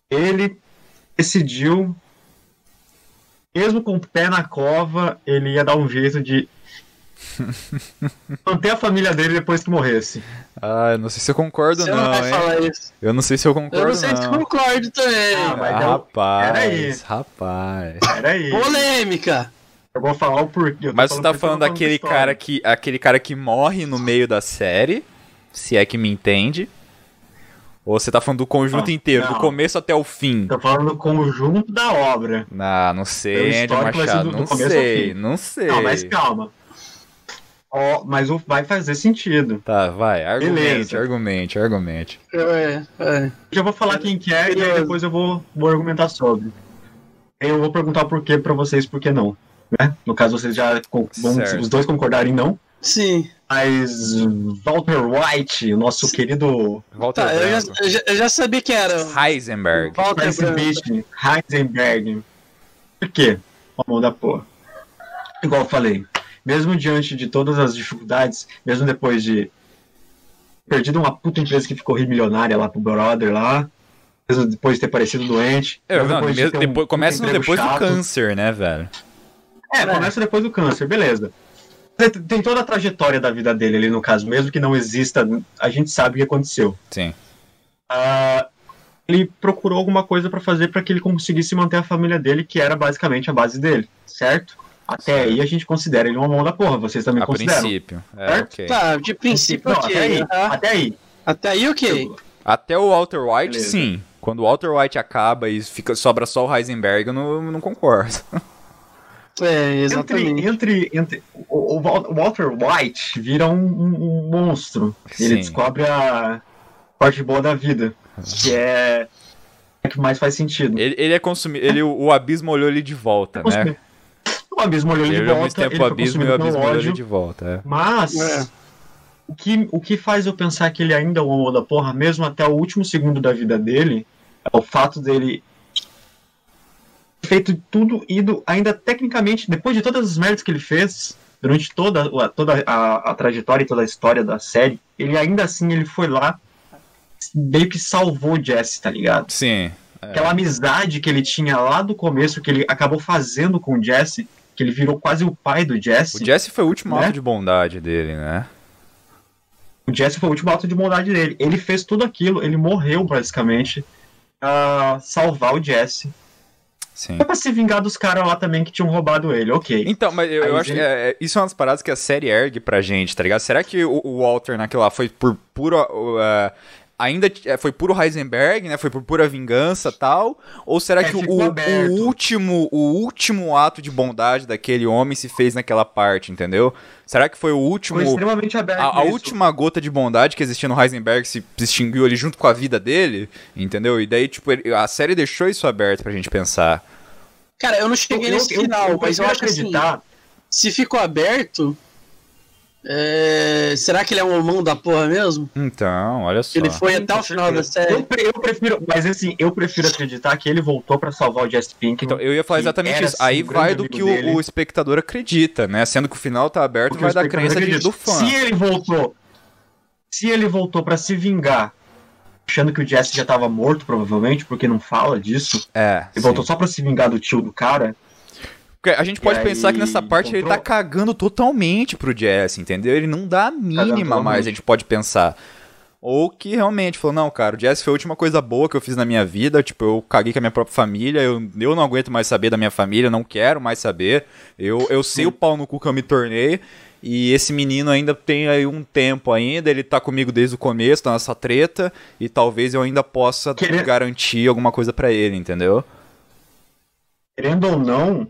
ele decidiu, mesmo com o pé na cova, ele ia dar um jeito de manter a família dele depois que morresse. Ah, eu não sei se eu concordo, Você não, não, vai hein? falar isso. Eu não sei se eu concordo, Eu não sei se não. concordo também. Ah, mas Ah, eu- rapaz, Peraí. rapaz. Peraí, Polêmica. eu vou falar o porquê. eu Mas você tá eu falando daquele cara que aquele cara que morre no meio da série, se é que me entende? Ou você tá falando do conjunto Não, inteiro, do não. começo até o fim? Tô falando do conjunto da obra. Ah, não sei, Andy histórico vai ser Machado, do- do não começo ao sei, fim. não sei. Não, mas calma. Ó, mas o- vai fazer sentido. Tá, vai, argumente, Beleza. argumente, argumente. É, é. Já vou falar quem que é e aí depois eu vou, vou argumentar sobre. Eu vou perguntar por quê pra vocês, por que não. Né? No caso, vocês já vão os dois concordarem não. Sim. Mas Walter White, o nosso querido Walter Tá, eu já, eu, já, eu já sabia que era. Heisenberg. Walter presidente Heisenberg. Por quê? A mão da porra. Igual eu falei, mesmo diante de todas as dificuldades, mesmo depois de perdido uma puta empresa que ficou milionária lá pro brother lá, mesmo depois de ter parecido doente, mesmo não, depois de mesmo- um depois, puta começa emprego depois do chato. câncer, né, velho? É, começa depois do câncer, beleza. Tem toda a trajetória da vida dele ali no caso, mesmo que não exista, a gente sabe o que aconteceu. Sim. Ah, ele procurou alguma coisa pra fazer pra que ele conseguisse manter a família dele, que era basicamente a base dele, certo? Até Certo. aí a gente considera ele uma mão da porra, vocês também A consideram. princípio. É, Certo? ok. Tá, de princípio, Não, ok. até aí, aham. até aí. Até aí, ok. Até o Walter White, Beleza. sim. Quando o Walter White acaba e fica, sobra só o Heisenberg, eu não, não concordo. É, Entre, exatamente. entre, entre o, o o Walter White vira um, um- monstro. Ele Sim. descobre a parte boa da vida, que é a que mais faz sentido. Ele, ele é consumido. Ele, o, o abismo olhou ele de volta, né? O abismo olhou ele Ele de volta, tempo ele o abismo e o abismo olhou ele de volta. É. Mas É. o, que, o que faz eu pensar que ele ainda é o da porra, mesmo até o último segundo da vida dele, é o fato dele feito tudo ido ainda tecnicamente, depois de todas as merdas que ele fez, durante toda, a- toda a, a trajetória e toda a história da série, ele ainda assim ele foi lá, meio que salvou o Jesse, tá ligado? Sim. Aquela amizade que ele tinha lá do começo, que ele acabou fazendo com o Jesse, que ele virou quase o pai do Jesse. O Jesse foi o último Né? ato de bondade dele, né? O Jesse foi o último ato de bondade dele. Ele fez tudo aquilo, ele morreu basicamente pra salvar o Jesse. Sim. Foi pra se vingar dos caras lá também que tinham roubado ele, ok. Então, mas eu, eu acho ele- que é, é- isso é umas paradas que a série ergue pra gente, tá ligado? Será que o, o Walter naquilo lá foi por puro. uh, ainda é, foi puro Heisenberg, né? Foi por pura vingança tal? Ou será É, que o, o último, o último ato de bondade daquele homem se fez naquela parte, entendeu? Será que foi o último. Foi extremamente aberto. A, a última gota de bondade que existia no Heisenberg se se extinguiu ali junto com a vida dele, entendeu? E daí, tipo, ele- a série deixou isso aberto pra gente pensar. Cara, eu não cheguei Eu- nesse eu- final, eu mas eu acho que assim, acreditar. se ficou aberto. é, Será que ele é um homão da porra mesmo? Então, olha só. Ele foi até o final da Eu, série. pre- eu prefiro, mas assim, eu prefiro acreditar que ele voltou pra salvar o Jesse Pink. Então, eu ia falar exatamente isso. assim, Aí um vai do que o, o espectador acredita, né? Sendo que o final tá aberto, Porque vai da crença de, acredita. do fã. Se ele voltou, se ele voltou para se vingar, achando que o Jesse já tava morto provavelmente, porque não fala disso, É. ele sim. voltou só pra se vingar do tio do cara. Porque a gente pode E pensar que nessa parte ele tá encontrou? cagando totalmente pro Jesse, entendeu? Ele não dá a mínima mais, a gente pode pensar. Ou que realmente falou, não, cara, o Jesse foi a última coisa boa que eu fiz na minha vida. Tipo, eu caguei com a minha própria família, eu, eu não aguento mais saber da minha família, não quero mais saber. Eu, eu sei o pau no cu que eu me tornei. E esse menino ainda tem aí um tempo ainda, ele tá comigo desde o começo, tá nessa treta, e talvez eu ainda possa Querer- garantir alguma coisa pra ele, entendeu? Querendo ou não,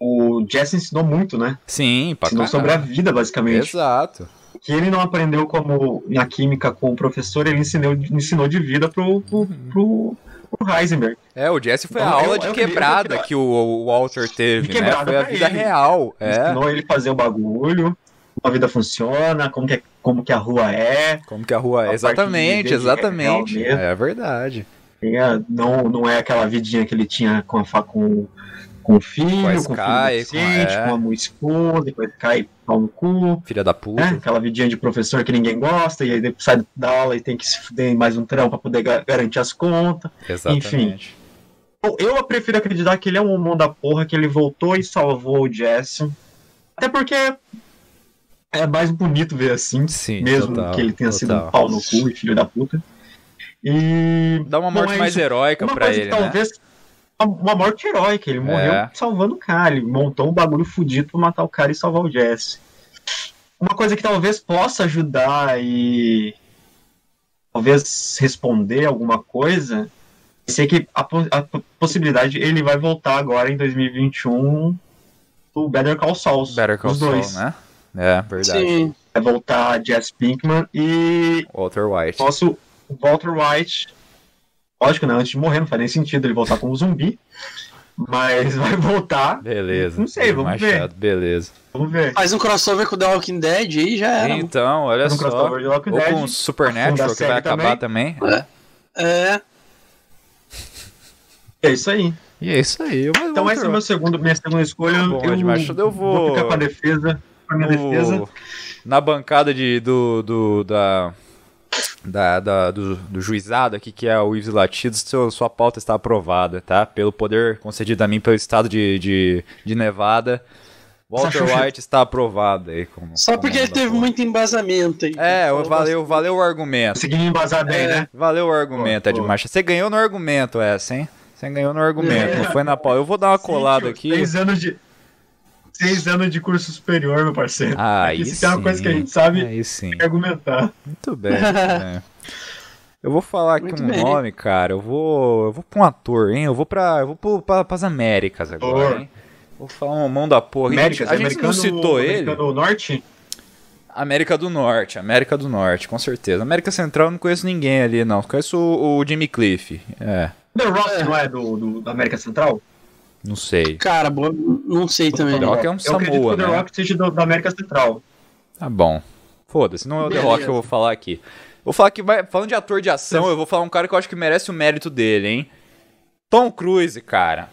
o Jesse ensinou muito, né? Sim, pra Ensinou sobre a vida, basicamente. Exato. Que ele não aprendeu como na química com o professor, ele ensinou, ensinou de vida pro, pro, pro, pro Heisenberg. É, o Jesse foi Então, a eu- aula de eu quebrada eu que o, o Walter teve, De né? Foi a vida ele. real. É. Ensinou ele fazer o bagulho, como a vida funciona, como que, é- como que a rua é. Como que a rua é. Exatamente, exatamente. mesmo. É verdade. A- não, não é aquela vidinha que ele tinha com, a, com, com o filho, Com a com, o Sky, filho com a- é. com a esposa, com a Sky pau no cu. Filha da puta. né? Aquela vidinha de professor que ninguém gosta, e aí depois sai da aula e tem que se fuder em mais um trampo pra poder ga- garantir as contas. Exatamente. Eu, eu prefiro acreditar que ele é um homem da porra, que ele voltou e salvou o Jesse. Até porque é mais bonito ver assim, Sim, mesmo total, que ele tenha sido total. um pau no cu e filho da puta. E. Dá uma Bom, morte é mais heróica Uma pra ele, que né? Uma, morte heróica, ele morreu É. salvando o cara, ele montou um bagulho fudido pra matar o cara e salvar o Jesse. Uma coisa que talvez possa ajudar e. talvez responder alguma coisa. Sei que a, a po- possibilidade ele vai voltar agora em 2021 do Better Call Saul. Better Call os Saul, dois. né? É, verdade. Sim. Vai voltar Jesse Pinkman e Walter White. nosso Walter White. Lógico, né? Antes de morrer, não faz nem sentido ele voltar como zumbi. Mas vai voltar. Beleza. Não sei, vamos ver. Machado, Beleza. Vamos ver. Faz um crossover com The Walking Dead aí já era. Então, olha Faz um só. crossover de Walking Ou Dead, com Supernatural, que vai acabar também. É. É isso aí. E é isso aí. Mas Então essa é meu segundo, minha segunda escolha. Tá bom, eu eu vou- ficar com a defesa. Com a minha o- defesa. Na bancada de, do, do, da, da, da- do, do juizado aqui, que é o Ives Latidos, seu, sua pauta está aprovada, tá? Pelo poder concedido a mim pelo estado de, de, de Nevada. Walter White está aprovado aí. Como, Só como porque ele teve muito embasamento aí. É, valeu, valeu o argumento. Conseguindo embasar bem, É. né? Valeu o argumento, Pô, Ed pô. Machado. Você ganhou no argumento essa, hein? Você ganhou no argumento, É. não foi na pau. Eu vou dar uma colada Sim, aqui. Três anos de. Seis anos de curso superior, meu parceiro. Ah, Aqui aí se tem uma coisa que a sim. gente sabe, Aí sim. tem que argumentar. Muito bem. é. Eu vou falar aqui Muito um bem. nome, cara. Eu vou. Eu vou pra um ator, hein? Eu vou pra. Eu vou pra, pras Américas agora, hein? Vou falar uma mão da porra. A gente- Américas, a gente não citou ele. americano Norte? América do Norte, América do Norte, com certeza. América Central eu não conheço ninguém ali, não. Conheço o, o Jimmy Cliff. É, The Rock não é do, do- da América Central? Não sei. Cara, boa, não sei também. The Rock é um Eu Samoa, que o The né? Rock seja do- da América Central. Tá bom. Foda-se, não é o The. Rock que eu vou falar aqui. Vou falar que, vai, falando de ator de ação, eu vou falar um cara que eu acho que merece o mérito dele, hein? Tom Cruise, cara.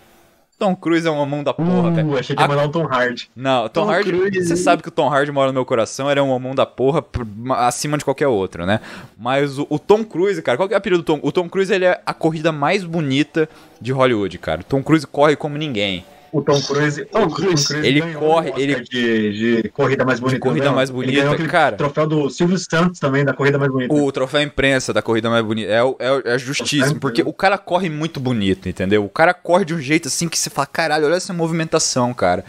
Tom Cruise é uma mão da porra, uh, velho. achei que ia A- mandar um Tom Hardy. Não, Tom, Tom Hardy. Cruise. Você sabe que o Tom Hardy mora no meu coração, ele é um homão da porra por- acima de qualquer outro, né? Mas o, o Tom Cruise, cara, qual que é o apelido do Tom? O Tom Cruise, ele é a corrida mais bonita de Hollywood, cara. O Tom Cruise corre como ninguém. O Tom Cruise. Tom o Cruise. Ele corre, ele- De, de corrida mais bonita. corrida não? mais bonita, cara. Troféu do Silvio Santos também, da corrida mais bonita. O troféu imprensa da corrida mais bonita é, é, é justíssimo, porque o cara corre muito bonito, entendeu? O cara corre de um jeito assim que você fala, caralho, olha essa movimentação, cara.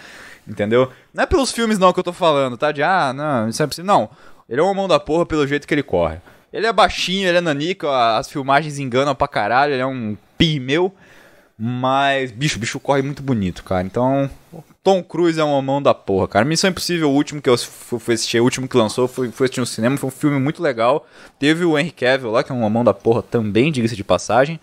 Entendeu? Não é pelos filmes não que eu tô falando, tá? De, ah, não, isso é possível. Não, ele é uma mão da porra pelo jeito que ele corre. Ele é baixinho, ele é nanico, as filmagens enganam pra caralho, ele é um pimeu. Mas, bicho, o bicho corre muito bonito, cara. Então, Tom Cruise é uma mão da porra, cara. Missão Impossível, o último que eu fui assistir, o último que lançou, fui, fui assistir no cinema, foi um filme muito legal. Teve o Henry Cavill lá, que é uma mão da porra também, diga-se de passagem.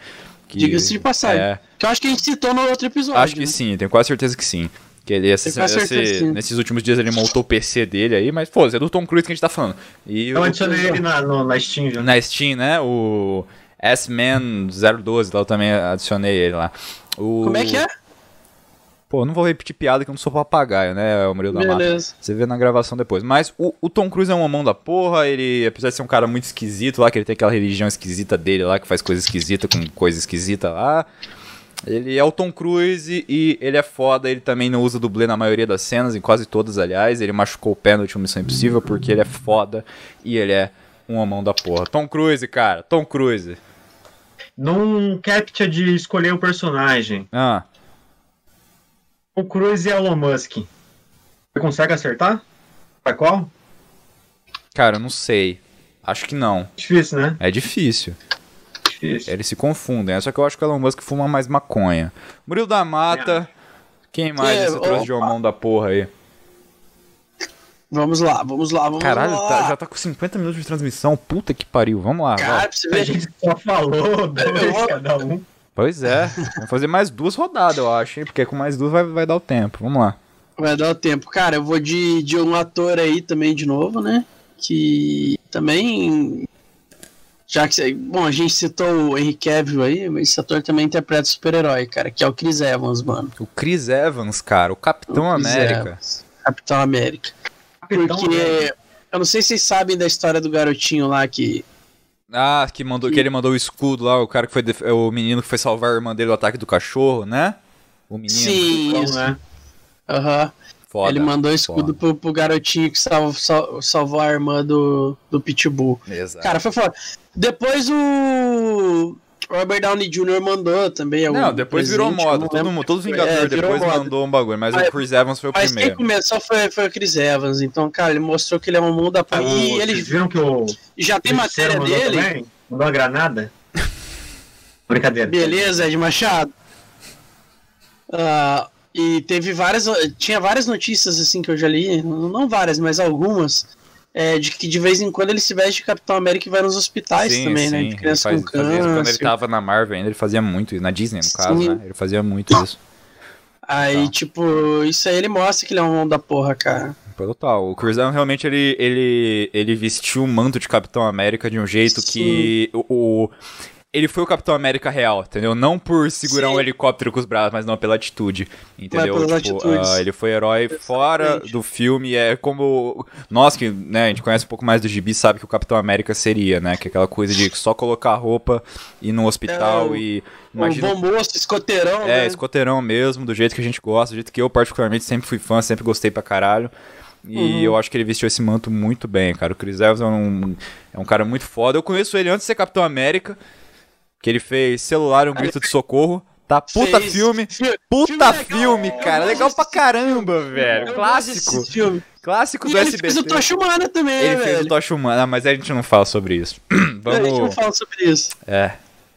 Diga-se de passagem. É, Que eu acho que a gente citou no outro episódio. acho que né? sim, tenho quase certeza que sim. Que ele, esse, esse- nesses últimos dias ele montou o PC dele aí, mas, pô, é do Tom Cruise que a gente tá falando. E Eu o- adicionei ele na, no- na Steam já. na Steam, né? O S-Man 012, lá eu também adicionei ele lá. O... Como é que é? Pô, não vou repetir piada que eu não sou papagaio, né, o Murilo da Mata. Você vê na gravação depois. Mas o, o Tom Cruise é uma mão da porra, ele, apesar de ser um cara muito esquisito lá, que ele tem aquela religião esquisita dele lá, que faz coisa esquisita com coisa esquisita lá. Ele é o Tom Cruise e ele é foda, ele também não usa dublê na maioria das cenas, em quase todas, aliás. Ele machucou o pé no último Missão Impossível porque ele é foda e ele é uma mão da porra. Tom Cruise, cara, Tom Cruise. Num captcha de escolher o personagem, Ah, o Cruise e Elon Musk. Você consegue acertar? Pra qual? cara, eu não sei. Acho que não. Difícil, né? É difícil. Difícil. Eles se confundem. é Só que eu acho que o Elon Musk fuma mais maconha. Murilo da Mata. Quem mais É, você trouxe de homão da porra aí? Vamos lá, vamos lá, vamos Caralho, lá. tá- já tá com 50 minutos de transmissão. Puta que pariu. Vamos lá. vai. Cara, pra você A ver. gente só falou dois vou- cada um. Pois é. Vamos fazer mais duas rodadas, eu acho, hein? Porque com mais duas vai, vai dar o tempo. Vamos lá. Vai dar o tempo. Cara, eu vou de, de um ator aí também de novo, né? Que também. Já que. você- Bom, a gente citou o Henry Cavill aí, mas esse ator também interpreta super-herói, cara, que é o Chris Evans, mano. O Chris Evans, cara, o Capitão O Chris América. Evans, Capitão América. Capitão Porque. América. Eu não sei se vocês sabem da história do garotinho lá que. Ah, que, mandou, que ele mandou o escudo lá, o cara que foi. def- O menino que foi salvar a irmã dele do ataque do cachorro, né? O menino. Sim, Então, isso. né? Aham. Foda. Ele mandou escudo pro, pro garotinho que salvou, sal- salvou a irmã do, do Pitbull. Exato. Cara, foi foda. Depois o Robert Downey Jr. mandou também. algum Não, depois virou presente, eu moda. Todo, mundo, todo Vingador É, virou depois moda. mandou um bagulho, mas Mas- o Chris Evans foi o Mas quem primeiro. começou foi, foi o Chris Evans. Então, cara, ele mostrou que ele é uma mão da porra. E O- ele Vocês viram que o já tem matéria mandou dele. também? Mandou uma granada? Brincadeira. Beleza, Ed Machado. Ah, e teve várias. Tinha várias notícias assim que eu já li. Não várias, mas algumas. É, de que de vez em quando ele se veste de Capitão América e vai nos hospitais também, né? De Ele criança faz- com isso quando ele câncer. tava na Marvel ainda, ele fazia muito isso. Na Disney, no caso, Sim. né? Ele fazia muito isso. Aí, Tá. tipo, isso aí ele mostra que ele é um da porra, cara. Total. O Chris Evans realmente ele, ele, ele vestiu o manto de Capitão América de um jeito que o, o- ele foi o Capitão América real, entendeu? Não por segurar Sim. um helicóptero com os braços, mas não pela atitude, entendeu? pelas Tipo, atitudes. ah, ele foi herói fora Exatamente. do filme, é como nós que, né, a gente conhece um pouco mais do gibi, sabe que o Capitão América seria, né? Que é aquela coisa de só colocar roupa, ir no hospital É, e Um imagina bom moço, escoteirão, é, né? escoteirão mesmo, do jeito que a gente gosta, do jeito que eu particularmente sempre fui fã, sempre gostei pra caralho. E Uhum. eu acho que ele vestiu esse manto muito bem, cara. O Chris Evans é um, é um cara muito foda. Eu conheço ele antes de ser Capitão América, que ele fez Celular um Grito de Socorro. Tá puta Fez- filme. Fi- Puta legal. filme, Eu cara. Legal pra caramba, filme. velho. Clássico. filme. Clássico E do ele SBT. fez o Tocha Humana também, Ele né, fez velho? o Tocha Humana, mas a gente não fala sobre isso. A gente não Vamos. fala sobre isso. É.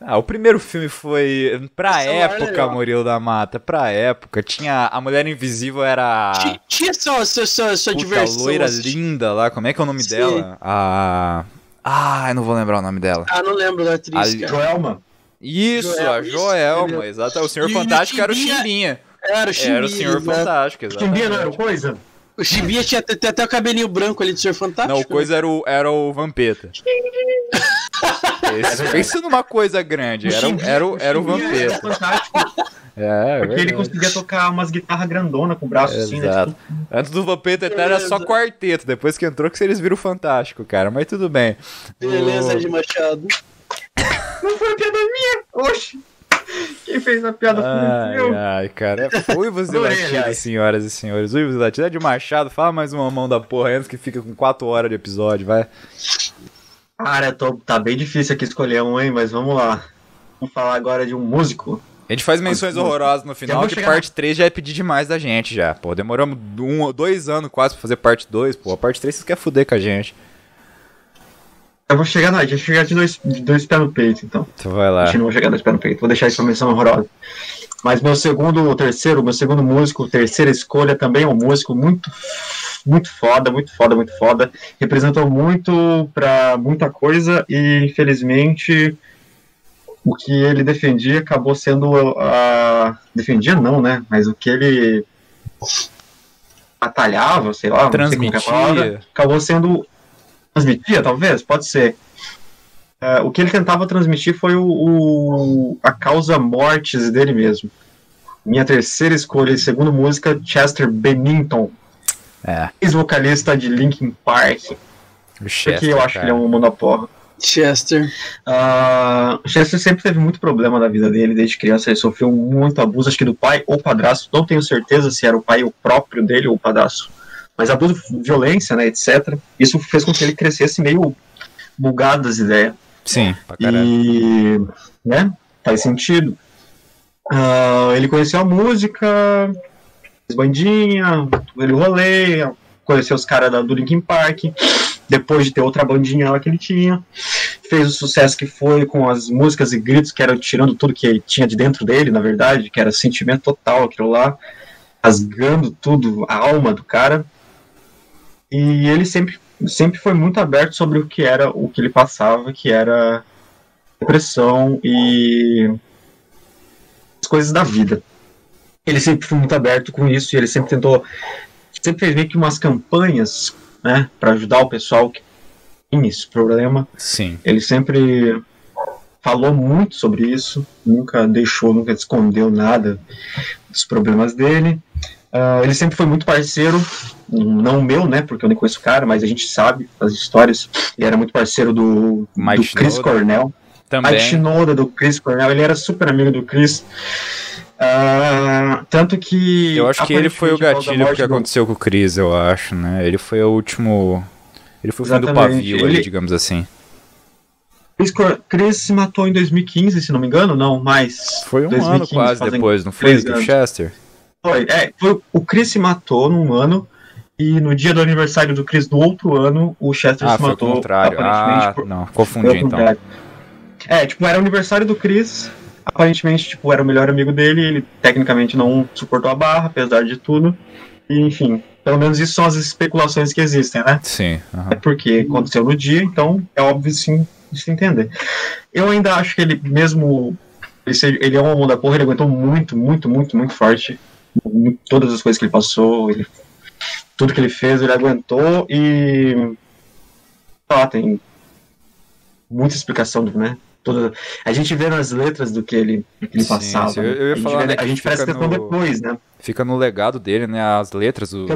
Ah, o primeiro filme foi. Pra é época, legal. Murilo da Mata. Pra época. Tinha. A Mulher Invisível era. Ti- Tinha só sua, sua, sua Puta, diversão. loira assim. linda lá. Como é que é o nome Sim. dela? A. Ah, eu não vou lembrar o nome dela. Ah, não lembro da atriz, cara. Joelma. Isso, Joel, a Joelma, exato. O Senhor E o Fantástico era o Chimbinha-. Era o Chimbinha. Era o Senhor exato. Fantástico, Chimbinha não era coisa? O Chimbinha tinha até, até o cabelinho branco ali do Senhor Fantástico. Não, o coisa era o, era o Vampeta. Esse, pensa numa coisa grande, era, o- era, o- era o Vampeta. fantástico, É, é porque ele conseguia tocar umas guitarras grandona com o braço assim, né? Exato. Antes do Vampeta até era só quarteto, depois que entrou que eles viram fantástico, cara, mas tudo bem. Beleza, O- de Machado. Não foi piada minha! Oxi! Quem fez a piada foi eu. Ai, ai, cara. É uivos Adorei, latidos, aliás. senhoras e senhores. Uivos e latidos. É de Machado. Fala mais uma mão da porra antes que fica com 4 horas de episódio, vai. Cara, tô, tá bem difícil aqui escolher um, hein? Mas vamos lá. Vamos falar agora de um músico. A gente faz menções horrorosas no final, que parte 3 já é pedir demais da gente já. Pô, demoramos um, dois anos quase pra fazer parte 2, pô. A parte 3 vocês querem fuder com a gente. Eu vou chegar na. Eu chegar de dois, de dois pés no peito, então. Então vai lá. A gente não vai chegar dois pés no peito. Vou deixar isso pra menção horrorosa. Mas meu segundo, terceiro, meu segundo músico, terceira escolha também é um músico muito, muito foda, muito foda, muito foda. Representou muito pra muita coisa e infelizmente o que ele defendia acabou sendo a. defendia não, né? Mas o que ele batalhava, sei lá, não sei como que é palavra, Transmitia. acabou sendo transmitia, talvez, pode ser. É, o que ele tentava transmitir foi o, o- a causa mortes dele mesmo. Minha terceira escolha e segunda música, Chester Bennington, É, ex-vocalista de Linkin Park, o porque Chester, eu acho que cara. ele é um. Chester. O Chester sempre teve muito problema na vida dele, desde criança ele sofreu muito abuso, acho que do pai ou padrasto, não tenho certeza se era o pai o próprio dele ou o padrasto, mas abuso, violência, né, etc. Isso fez com que ele crescesse meio bugado das ideias. Sim, pra caralho. E, né, faz sentido. Ah, ele conheceu a música, fez bandinha, ele rolê, conheceu os caras da- do Linkin Park, depois de ter outra bandinha lá que ele tinha, fez o sucesso que foi com as músicas e gritos que eram tirando tudo que tinha de dentro dele, na verdade, que era sentimento total aquilo lá, rasgando tudo, a alma do cara. E ele sempre, sempre foi muito aberto sobre o que era o que ele passava, que era depressão e as coisas da vida. Ele sempre foi muito aberto com isso e ele sempre tentou, sempre fez meio que umas campanhas, né, para ajudar o pessoal que tem esse problema. Sim. Ele sempre falou muito sobre isso, nunca deixou, nunca escondeu nada dos problemas dele. Ah, ele sempre foi muito parceiro, não o meu, né, porque eu nem conheço o cara, mas a gente sabe as histórias. Ele era muito parceiro do, Mike do Chris Shinoda. Cornell. Também. Mike Shinoda, do Chris Cornell, ele era super amigo do Chris. Ah, tanto que. Eu acho que ele foi o gatilho que do- aconteceu com o Chris, eu acho, né? Ele foi o último. Ele foi o fim do pavio ali, Ele- digamos assim. Chris, Chris se matou em 2015, se não me engano, não, mas. Foi um 2015, ano quase depois, não foi? Do. Chester? Foi, é, foi, o Chris se matou num ano, e no dia do aniversário do Chris do outro ano, o Chester Ah, se foi o matou. contrário. aparentemente, Ah, por- não, confundi então. É, tipo, era o aniversário do Chris, aparentemente, tipo, era o melhor amigo dele, ele tecnicamente não suportou a barra, apesar de tudo, e enfim, pelo menos isso são as especulações que existem, né? Sim. aham. É porque aconteceu no dia, então é óbvio sim de se entender. Eu ainda acho que ele, mesmo. Ele, seja- ele é uma mão da porra, ele aguentou muito, muito, muito, muito forte. Todas as coisas que ele passou, ele, tudo que ele fez, ele aguentou e. lá, tem muita explicação, né? Toda, a gente vê nas letras do que ele, do que ele Sim, passava. sim, eu- eu ia a gente, falar, vê- né, a que gente presta atenção no- depois, né? Fica no legado dele, né? As letras, os,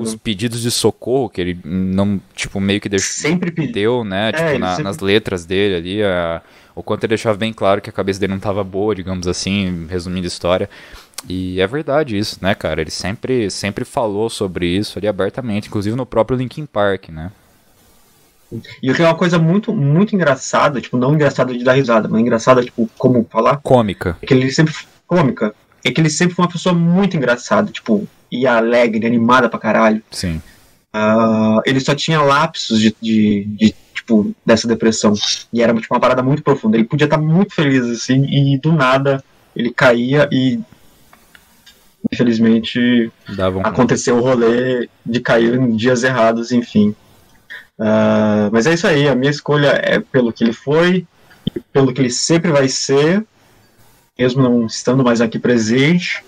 os pedidos de socorro que ele não, tipo, meio que deixou. Sempre pediu. deu, né? tipo, ele na- sempre- nas letras dele ali, a- o quanto ele deixava bem claro que a cabeça dele não tava boa, digamos assim, resumindo a história. E é verdade isso, né, cara? Ele sempre, sempre falou sobre isso ali abertamente, inclusive no próprio Linkin Park, né? E eu tenho uma coisa muito, muito engraçada, tipo, não engraçada de dar risada, mas engraçada, tipo, como falar, Cômica. é que ele sempre. cômica é que ele sempre foi uma pessoa muito engraçada, tipo, e alegre, animada pra caralho. Sim. Uh, ele só tinha lapsos de, de, de, tipo, dessa depressão. E era tipo, uma parada muito profunda. Ele podia estar muito feliz, assim, e do nada ele caía e. Infelizmente, aconteceu o rolê de cair em dias errados, enfim. Uh, mas é isso aí, a minha escolha é pelo que ele foi, e pelo que ele sempre vai ser, mesmo não estando mais aqui presente.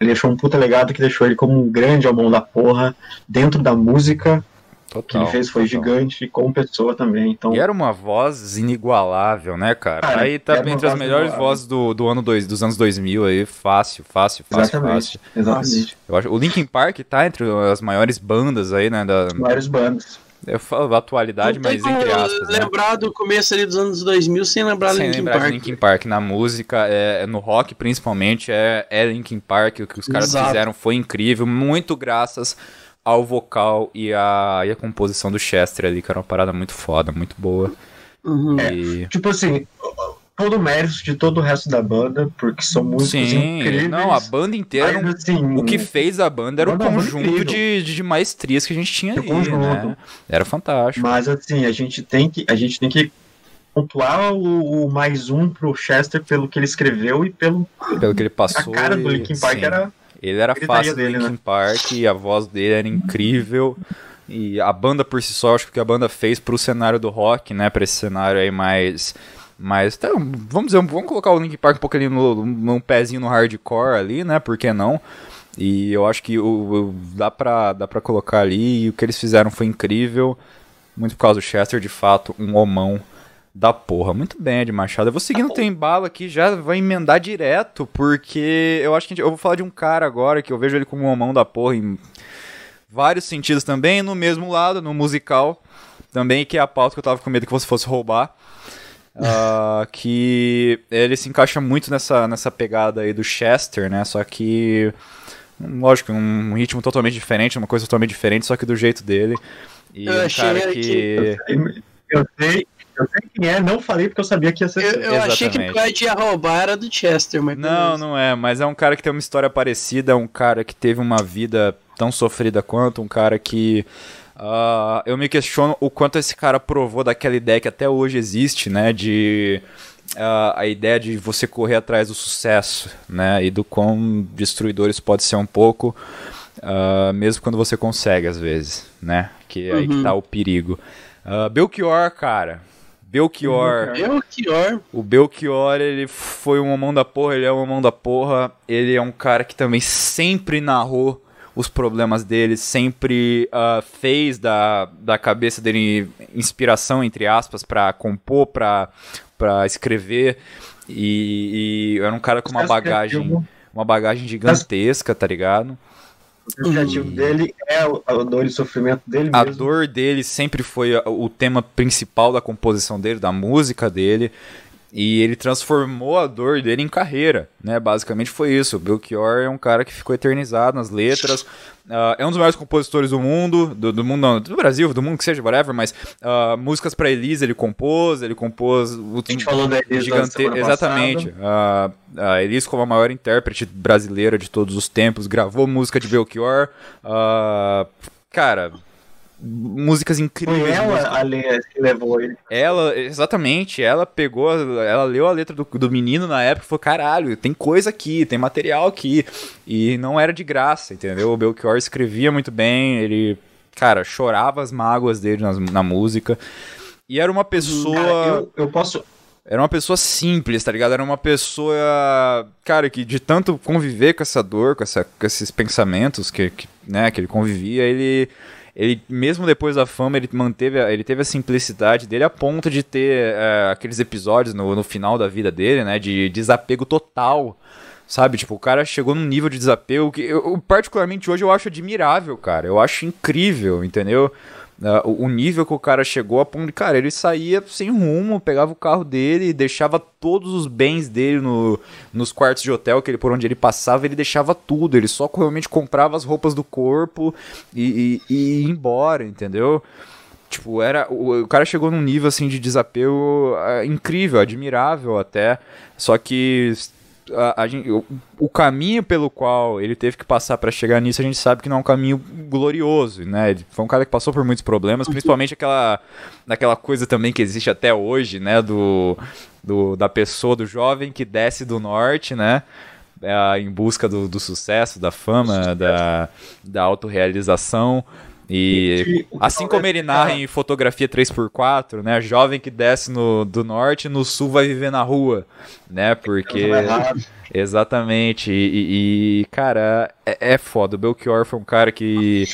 Ele deixou um puta legado que deixou ele como um grande mão da porra dentro da música. Total, que ele fez foi total. gigante como pessoa também. Então... E era uma voz inigualável, né, cara? cara aí tá entre as melhores vozes do, do ano dois, dos anos 2000 aí, fácil, fácil, fácil, exatamente, fácil. Exatamente. Eu acho, o Linkin Park tá entre as maiores bandas aí, né? Da... As maiores bandas. Eu falo atualidade, não mas entre aspas. Né? Lembrar do começo ali dos anos 2000 sem lembrar sem Linkin lembrar Park. Linkin Park. Na música, é, no rock principalmente, é, é Linkin Park. O que os caras Exato. fizeram foi incrível, muito graças ao vocal e a, e a composição do Chester ali, que era uma parada muito foda, muito boa. Uhum. E... Tipo assim, todo o mérito de todo o resto da banda, porque são músicos Sim, incríveis. não, a banda inteira. Mas, assim, o que fez a banda era o é muito conjunto de, de maestrias que a gente tinha ali, né? Era fantástico. Mas assim, a gente tem que, a gente tem que pontuar o, o mais um pro Chester pelo que ele escreveu e pelo Pelo que ele a passou. cara do Linkin Park sim. era Ele era fácil do dele, Linkin né? Park e a voz dele era incrível. E a banda por si só, acho que o que a banda fez pro cenário do rock, né? Pra esse cenário aí mais. mais tá, vamos dizer, vamos colocar o Linkin Park um pouco ali no, num pezinho no hardcore ali, né? Por que não? E eu acho que o, o- dá, pra, dá pra colocar ali. E o que eles fizeram foi incrível. Muito por causa do Chester, de fato, um homão da porra. Muito bem, Ed Machado. Eu vou seguir no teu embalo aqui, já vai emendar direto, porque eu acho que a gente- eu vou falar de um cara agora que eu vejo ele como um homão da porra em vários sentidos também, no mesmo lado, no musical, também, que é a pauta que eu tava com medo que você fosse roubar. Ah, que ele se encaixa muito nessa, nessa pegada aí do Chester, né? Só que, lógico, um ritmo totalmente diferente, uma coisa totalmente diferente, só que do jeito dele. E Eu um achei cara que- que. eu sei, eu sei quem é, não falei porque eu sabia que ia ser Eu, eu achei que o Clyde ia roubar era do Chester, mas Não, não é, mas é um cara que tem uma história parecida, é um cara que teve uma vida tão sofrida quanto, um cara que. ah, eu me questiono o quanto esse cara provou daquela ideia que até hoje existe, né? De. ah, a ideia de você correr atrás do sucesso, né? E do quão destruidor isso pode ser um pouco, ah, mesmo quando você consegue, às vezes, né? Que é aí que Uhum. tá o perigo. Ah, Belchior, cara. Belchior. Belchior. O Belchior, ele foi um homão da porra, ele é um homão da porra. Ele é um cara que também sempre narrou os problemas dele, sempre ah, fez da, da cabeça dele inspiração, entre aspas, pra compor, pra, pra escrever. E, e era um cara com uma bagagem, uma bagagem gigantesca, tá ligado? O objetivo dele é a dor e o sofrimento dele A mesmo. dor dele sempre foi a- o tema principal da composição dele, da música dele. E ele transformou a dor dele em carreira, né? Basicamente foi isso. O Belchior é um cara que ficou eternizado nas letras. ah, é um dos maiores compositores do mundo, do, do mundo, não, do Brasil, do mundo que seja, whatever, mas ah, músicas pra Elisa ele compôs, ele compôs o A gente falou da Elisa gigante, exatamente. A, a Elis como a maior intérprete brasileira de todos os tempos, gravou música de Belchior. cara, músicas incríveis. Foi ela a ler que levou ele. ela, exatamente, ela pegou, ela leu a letra do, do menino na época e falou: caralho, tem coisa aqui, tem material aqui. E não era de graça, entendeu? O Belchior escrevia muito bem, ele, cara, chorava as mágoas dele nas- na, música. E era uma pessoa. Cara, eu, eu posso. Era uma pessoa simples, tá ligado? Era uma pessoa, cara, que de tanto conviver com essa dor, com, essa, com esses pensamentos que, que, né, que ele convivia, ele, ele, mesmo depois da fama, ele manteve, ele teve a simplicidade dele a ponto de ter é, aqueles episódios no, no final da vida dele, né, de desapego total. Sabe, tipo, o cara chegou num nível de desapego que eu, particularmente hoje eu acho admirável, cara. Eu acho incrível, entendeu? Ah, o, nível que o cara chegou a ponto de, cara, ele saía sem rumo, pegava o carro dele, deixava todos os bens dele no, nos quartos de hotel que ele, por onde ele passava, ele deixava tudo. Ele só realmente comprava as roupas do corpo e, e, e ia embora, entendeu? Tipo, era. O, o cara chegou num nível assim de desapego ah, incrível, admirável até. Só que a, a gente, o, o, caminho pelo qual ele teve que passar para chegar nisso, a gente sabe que não é um caminho glorioso, né? Ele foi um cara que passou por muitos problemas, principalmente aquela, aquela coisa também que existe até hoje, né? Do, do, da pessoa, do jovem que desce do norte, né? É, em busca do, do sucesso, da fama, da, da autorrealização. E assim como ele narra em fotografia 3x4, né? Jovem que desce no, do norte no sul vai viver na rua, né? Porque. Exatamente. E, e cara, é, é foda. O Belchior foi um cara que.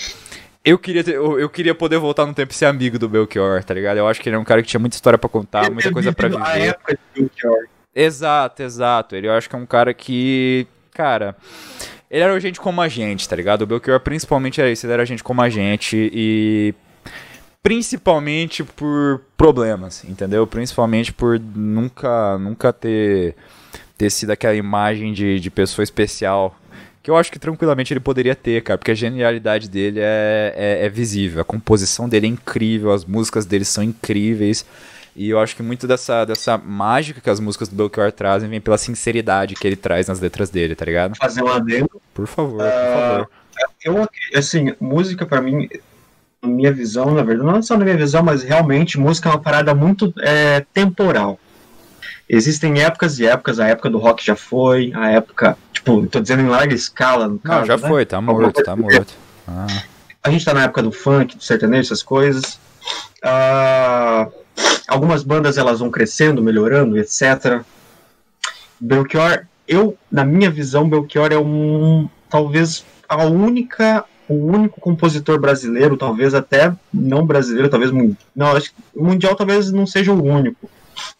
Eu queria, ter, eu, eu, queria poder voltar no tempo e ser amigo do Belchior, tá ligado? Eu acho que ele é um cara que tinha muita história para contar, muita coisa para viver. A época Belchior. Exato, exato. Ele eu acho que é um cara que, cara, ele era gente como a gente, tá ligado? O Belchior principalmente era isso, ele era gente como a gente e principalmente por problemas, entendeu? Principalmente por nunca nunca ter ter sido aquela imagem de, de pessoa especial que eu acho que tranquilamente ele poderia ter, cara, porque a genialidade dele é, é, é visível, a composição dele é incrível, as músicas dele são incríveis. E eu acho que muito dessa, dessa mágica que as músicas do Belchior trazem vem pela sinceridade que ele traz nas letras dele, tá ligado? Fazer um adendo. Por favor, por favor. Eu, assim, música para mim, na minha visão, na verdade, não só na minha visão, mas realmente música é uma parada muito é, temporal. Existem épocas e épocas, a época do rock já foi, a época, tipo, tô dizendo em larga escala, no caso, Não, já né? foi, tá morto, tá morto. Ah. A gente tá na época do funk, do sertanejo, essas coisas. Uh, Algumas bandas elas vão crescendo, melhorando, etc. Belchior, eu, na minha visão, Belchior é um talvez a única o único compositor brasileiro, talvez até não brasileiro, talvez não, acho que mundial talvez não seja o único,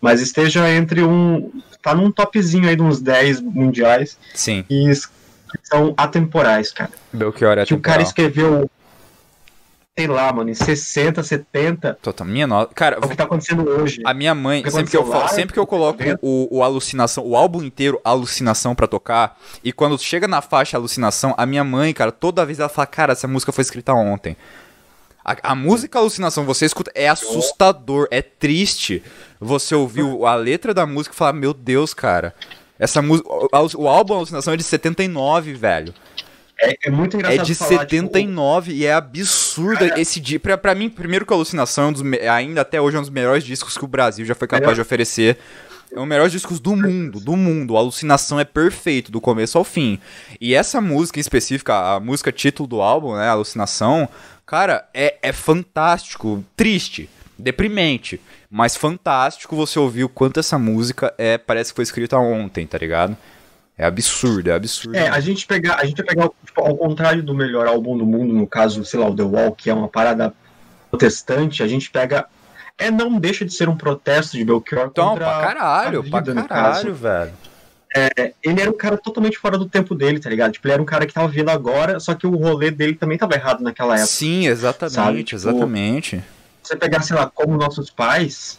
mas esteja entre um tá num topzinho aí de uns 10 mundiais. Sim. E são atemporais, cara. Belchior é Que o cara escreveu sei lá, mano, em 60, 70. Total, minha nota. Cara, é o que tá acontecendo hoje. A minha mãe, sempre que, eu, lá, sempre que eu coloco o, o Alucinação, o álbum inteiro Alucinação pra tocar, e quando chega na faixa Alucinação, a minha mãe, cara, toda vez ela fala, cara, essa música foi escrita ontem. A, a música Alucinação, você escuta, é assustador, é triste você ouvir a letra da música e falar, meu Deus, cara. Essa música. O, o álbum Alucinação é de 79, velho. É, é, muito engraçado. É de falar, 79 tipo... e é absurdo cara... esse dia. Pra, pra mim, primeiro que a Alucinação é um dos, ainda até hoje é um dos melhores discos que o Brasil já foi capaz é. de oferecer. É um dos melhores discos do mundo, do mundo. A alucinação é perfeito, do começo ao fim. E essa música em específica, a música título do álbum, né? Alucinação, cara, é, é fantástico. Triste, deprimente, mas fantástico você ouvir o quanto essa música é. Parece que foi escrita ontem, tá ligado? É absurdo, é absurdo. É, a gente pegar, a gente pegar tipo, ao contrário do melhor álbum do mundo, no caso, sei lá, o The Wall, que é uma parada protestante, a gente pega é não deixa de ser um protesto de Belchior então, contra pra caralho, vida, pra caralho, velho. É, ele era um cara totalmente fora do tempo dele, tá ligado? Tipo, ele era um cara que tava vindo agora, só que o rolê dele também tava errado naquela época. Sim, exatamente, tipo, exatamente. Você pegar, sei lá, como nossos pais,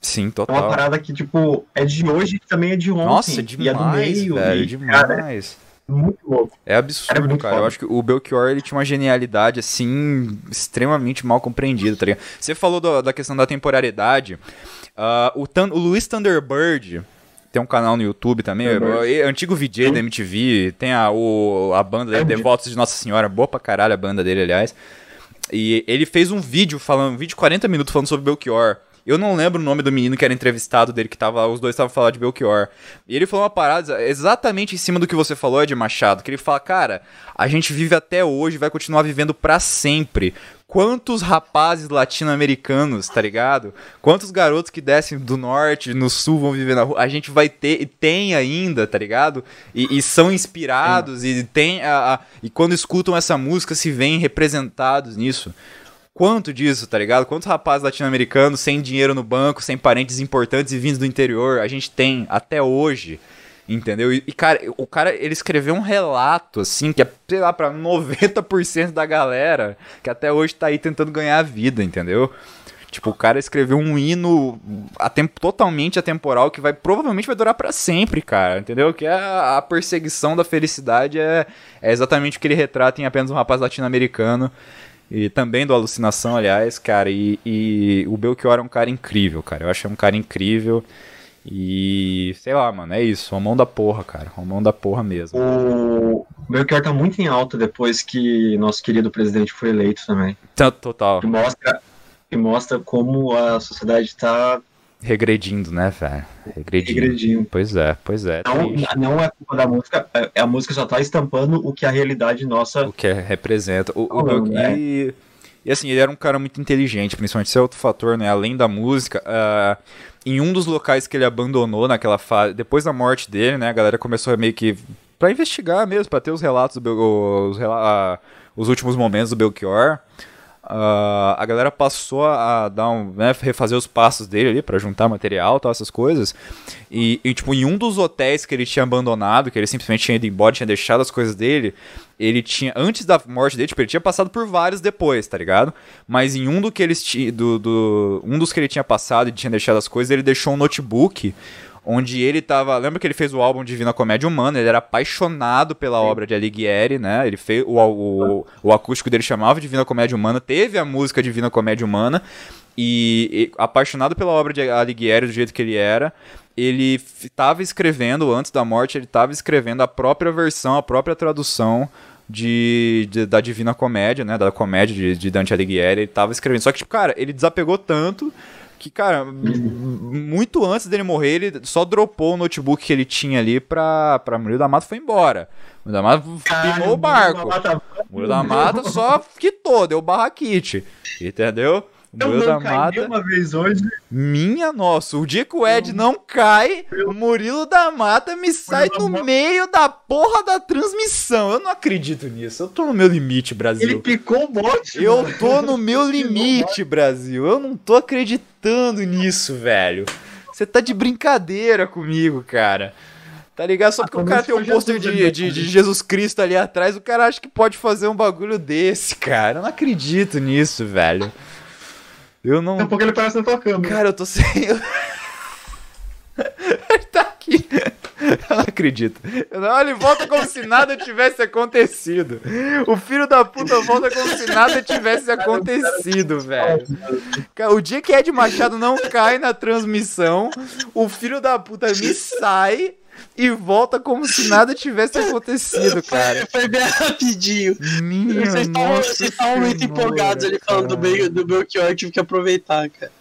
Sim, total. É uma parada que, tipo, é de hoje e também é de ontem. Nossa, demais, e é do meio, velho, e, demais. Cara, é muito louco. É absurdo, cara. cara. Eu acho que o Belchior, ele tinha uma genialidade, assim, extremamente mal compreendida, tá ligado? Você falou do, da questão da temporalidade. Uh, o, o Luiz Thunderbird, tem um canal no YouTube também, é, antigo VJ Sim. da MTV, tem a, o, a banda dele, é Devotos de Nossa Senhora, boa pra caralho a banda dele, aliás. E ele fez um vídeo falando, um vídeo de 40 minutos falando sobre Belchior. Eu não lembro o nome do menino que era entrevistado dele, que tava. Os dois estavam falando de Belchior. E ele falou uma parada exatamente em cima do que você falou, Ed Machado. Que ele fala, cara, a gente vive até hoje vai continuar vivendo para sempre. Quantos rapazes latino-americanos, tá ligado? Quantos garotos que descem do norte, no sul, vão viver na rua? A gente vai ter, e tem ainda, tá ligado? E, e são inspirados, e tem. A, a, e quando escutam essa música, se veem representados nisso quanto disso, tá ligado? Quantos rapazes latino-americanos sem dinheiro no banco, sem parentes importantes e vindos do interior, a gente tem até hoje, entendeu? E, cara, o cara, ele escreveu um relato, assim, que é, sei lá, pra 90% da galera que até hoje tá aí tentando ganhar a vida, entendeu? Tipo, o cara escreveu um hino totalmente atemporal que vai provavelmente vai durar para sempre, cara, entendeu? Que é a, a perseguição da felicidade é, é exatamente o que ele retrata em apenas um rapaz latino-americano e também do Alucinação, aliás, cara. E, e, o Belchior é um cara incrível, cara. Eu é um cara incrível. E sei lá, mano, é isso. Romão da porra, cara. Romão da porra mesmo. O Belchior tá muito em alta depois que nosso querido presidente foi eleito também. Total. Que mostra, que mostra como a sociedade tá Regredindo, né, velho? Regredindo. regredindo. Pois é, pois é. Não, não é culpa da música, é- é a música só tá estampando o que a realidade nossa. O que é- representa. O, o né? e, e assim, ele era um cara muito inteligente, principalmente esse é outro fator, né? Além da música, ah, em um dos locais que ele abandonou naquela fase, depois da morte dele, né? A galera começou a meio que. pra investigar mesmo, pra ter os relatos, do os, os últimos momentos do Belchior. Ah, a galera passou a dar um, né, refazer os passos dele ali pra juntar material tal, essas coisas. E, e, tipo, em um dos hotéis que ele tinha abandonado, que ele simplesmente tinha ido embora, tinha deixado as coisas dele, ele tinha, antes da morte dele, tipo, ele tinha passado por vários depois, tá ligado? Mas em um do que eles do, do um dos que ele tinha passado e tinha deixado as coisas, ele deixou um notebook onde ele tava, lembra que ele fez o álbum Divina Comédia Humana, ele era apaixonado pela obra de Alighieri, né? Ele fez o, o, o acústico dele chamava Divina Comédia Humana, teve a música Divina Comédia Humana e, e apaixonado pela obra de Alighieri do jeito que ele era, ele estava escrevendo antes da morte, ele estava escrevendo a própria versão, a própria tradução de, de- da Divina Comédia, né, da comédia de, de Dante Alighieri, ele tava escrevendo. Só que tipo, cara, ele desapegou tanto que, cara, muito antes dele morrer, ele só dropou o notebook que ele tinha ali pra, pra Murilo da Mata foi embora. Murilo da Mata pinou o barco. Murilo da Mata só quitou, deu barraquite. Entendeu? O Eu Murilo da não caí Mata. uma vez hoje. Minha nossa, o dia que o Ed não cai, o Murilo da Mata me sai da no meio da porra da transmissão. Eu não acredito nisso. Eu tô no meu limite, Ele Brasil. picou o bote. Eu mano. tô no meu limite, Brasil. Eu não tô acreditando nisso, velho. Você tá de brincadeira comigo, cara. Tá ligado? Só Ah, porque o pelo cara tem um pôster de, ali, de, né? de Jesus Cristo ali atrás, o cara acha que pode fazer um bagulho desse, cara. Eu não acredito nisso, velho. Eu não. A pouco ele aparece na tua câmera. Cara, eu tô sem. Ele tá aqui. Eu não acredito. Não- Ele volta como se nada tivesse acontecido. O filho da puta volta como se nada tivesse acontecido, velho. O dia que Ed Machado não cai na transmissão, o filho da puta me sai e volta como se nada tivesse acontecido, cara. Foi, foi bem rapidinho. Minha Vocês estavam muito senhora, empolgados ali falando do, cara. Do Belchior, eu tive que aproveitar, cara.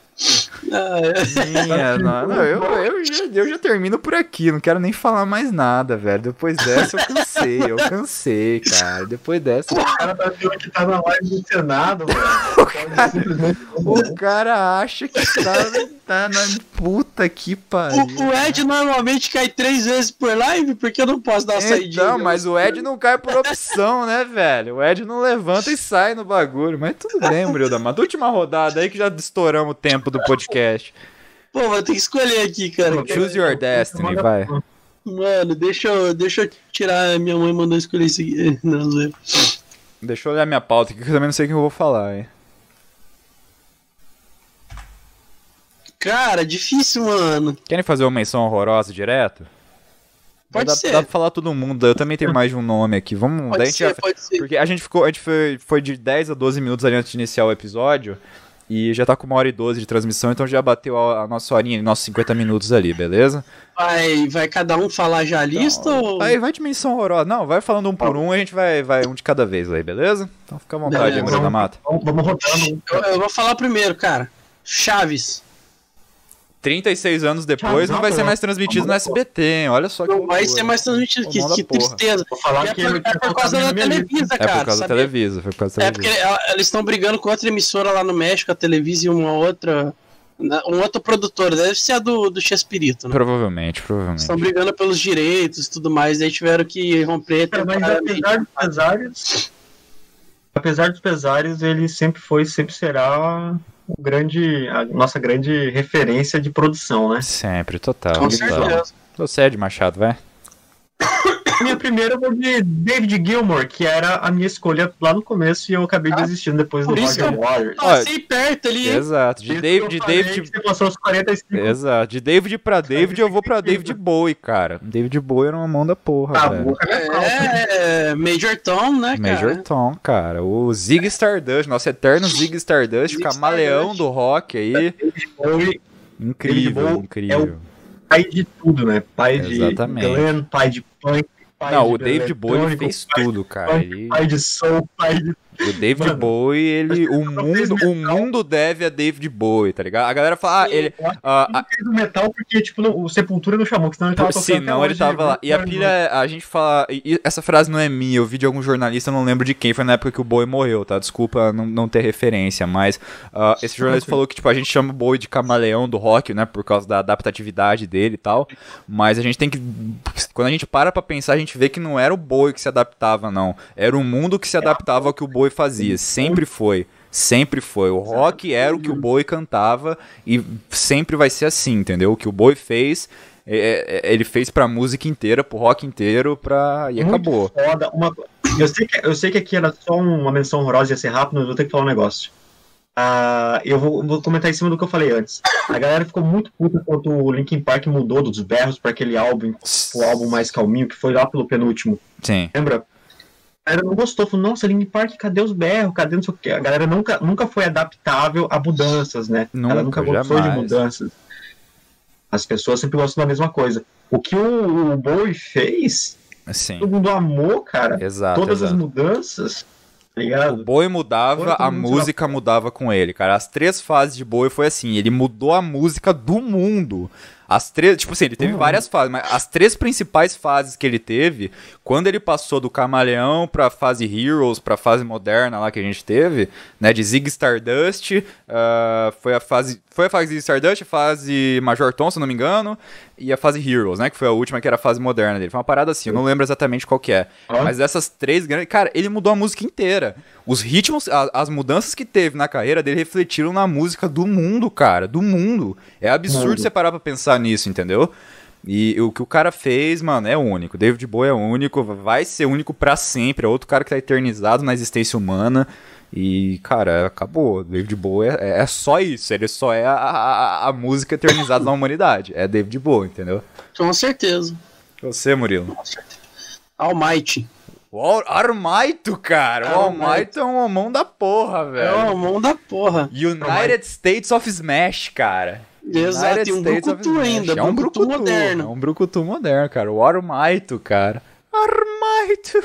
Ah, é. Minha, não, não, eu, eu, já, eu já termino por aqui, não quero nem falar mais nada, velho. Depois dessa eu cansei, eu cansei, cara. Depois dessa. O cara tá vendo que tá na live do Senado, velho. Pode simplesmente. O cara acha que tá, tá na puta que pariu. O, o Ed normalmente cai três vezes por live, porque eu não posso dar uma saidinha. Então, mas o Ed não cai por opção, né, velho? O Ed não levanta e sai no bagulho. Mas tudo bem, Murilo da Mata. Última rodada aí que já estouramos o tempo do podcast. Pô, vou ter que escolher aqui, cara. Choose your destiny, vai. Mano, deixa eu, deixa eu tirar. Minha mãe mandou escolher isso aqui. Não, zoeira. Deixa eu olhar minha pauta aqui que eu também não sei o que eu vou falar, hein. Cara, difícil, mano. Querem fazer uma menção horrorosa direto? Pode dá, ser. Dá pra falar todo mundo, eu também tenho mais de um nome aqui. Vamos. daí a Pode gente ser, já- pode ser. Porque a gente ficou. A gente foi, foi de 10 a 12 minutos ali antes de iniciar o episódio. E já tá com uma hora e 12 de transmissão, então já bateu a, a nossa horinha, nossos 50 minutos ali, beleza? Vai, vai cada um falar já a lista ou. Aí vai de menção horrorosa. Não, vai falando um por um, a gente vai, vai um de cada vez aí, beleza? Então fica à vontade, Beleza. da Mata. Vamos, vamos rodando. Eu, eu vou falar primeiro, cara. Chaves. 36 anos depois não vai ser mais transmitido no SBT, hein? Olha só que Não vai ser mais transmitido. Que, que tristeza. Vou falar É que por, ele é por causa da Televisa, É cara. por causa da? Televisa, foi por causa da É porque Televisa. ela- eles estão brigando com outra emissora lá no México, a Televisa e uma outra. na- Um outro produtor, deve ser a do, do Chespirito, né? Provavelmente, provavelmente. Estão brigando pelos direitos e tudo mais, daí tiveram que romper Cara, mas apesar dos pesares, apesar dos pesares, ele sempre foi, sempre será o grande, a nossa grande referência de produção, né? Sempre, total. Com total. certeza. Você é de Machado, vai. A minha primeira eu vou de David Gilmour, que era a minha escolha lá no começo e eu acabei desistindo depois do Roger que Waters. Passei perto ali? Exato. De David, de eu David, Você passou os 45 Exato. De David pra David, eu vou pra David Bowie, cara. David Bowie era uma mão da porra, Ah, velho. calça. É, Major Tom, né, cara? Major Tom, cara. O Zig Stardust, nosso eterno Zig Stardust, Zig camaleão Stardust. do rock aí. Bowie Incrível, Bowie incrível. pai de tudo, né? Pai Exatamente. de Glenn, pai de punk, pai Não, de o David Bowie fez pai tudo, cara. punk, Ele- pai de soul, pai de O David Mano, Bowie, ele. O mundo, o mundo deve a David Bowie, tá ligado? A galera fala, ah, ele. Ah, ele fez o metal porque, tipo, não- o Sepultura não chamou, senão ele tava tocando não, ele tava lá. né? E a pilha, é- a gente fala. e- essa frase não é minha, eu vi de algum jornalista, não lembro de quem, foi na época que o Bowie morreu, tá? Desculpa não, não ter referência, mas ah, esse jornalista falou que, tipo, a gente chama o Bowie de camaleão do rock, né? Por causa da adaptatividade dele e tal. Mas a gente tem que. Quando a gente para pra pensar, a gente vê que não era o Bowie que se adaptava, não. Era o mundo que se adaptava ao que o Bowie fazia. Sempre foi. Sempre foi. O rock era o que o Bowie cantava e sempre vai ser assim, entendeu? O que o Bowie fez, é- é- ele fez pra música inteira, pro rock inteiro, pra... e Muito acabou. Foda. Uma... Eu, sei que, eu sei que aqui era só uma menção honrosa, ia ser rápido, mas vou ter que falar um negócio. Ah, eu vou, vou comentar em cima do que eu falei antes. A galera ficou muito puta quando o Linkin Park mudou dos berros para aquele álbum, o álbum mais calminho, que foi lá pelo penúltimo. Sim. Lembra? A galera não gostou, falou, nossa, Linkin Park, cadê os berros? Cadê não sei o quê? A galera nunca, nunca foi adaptável a mudanças, né? Nunca, Ela nunca gostou de jamais. mudanças. As pessoas sempre gostam da mesma coisa. O que o, o Bowie fez, Sim. todo mundo amou, cara. Exato, Todas as exato. mudanças, tá O? Bowie mudava, a música mudava com ele, cara. As três fases de Bowie foi assim, ele mudou a música do mundo. As três, tipo assim, ele teve Uhum. várias fases, mas as três principais fases que ele teve, quando ele passou do Camaleão pra fase Heroes, pra fase moderna lá que a gente teve, né, de Zig Stardust, ah, foi a fase, foi a fase Zig Stardust, a fase Major Tom, se eu não me engano, e a fase Heroes, né, que foi a última que era a fase moderna dele. Foi uma parada assim, eu não lembro exatamente qual que é. Ah. Mas dessas três grandes, cara, ele mudou a música inteira. Os ritmos, a- as mudanças que teve na carreira dele refletiram na música do mundo, cara, do mundo. É absurdo Mundo. você parar pra pensar nisso, entendeu? E o que o cara fez, mano, é único. David Bowie é único, vai ser único pra sempre. É outro cara que tá eternizado na existência humana. E, cara, acabou. David Bowie é, é só isso. Ele só é a, a, a música eternizada na humanidade. É David Bowie, entendeu? Com certeza. Você, Murilo. Almighty. O Armaito, cara. O Armaito. Armaito é uma mão da porra, É velho. o mão da porra. United States of Smash, cara. Exato, e um States brucutu ainda, É um brucutu brucutu moderno. É um brucutu moderno, cara. O Armaito, cara. Armaito.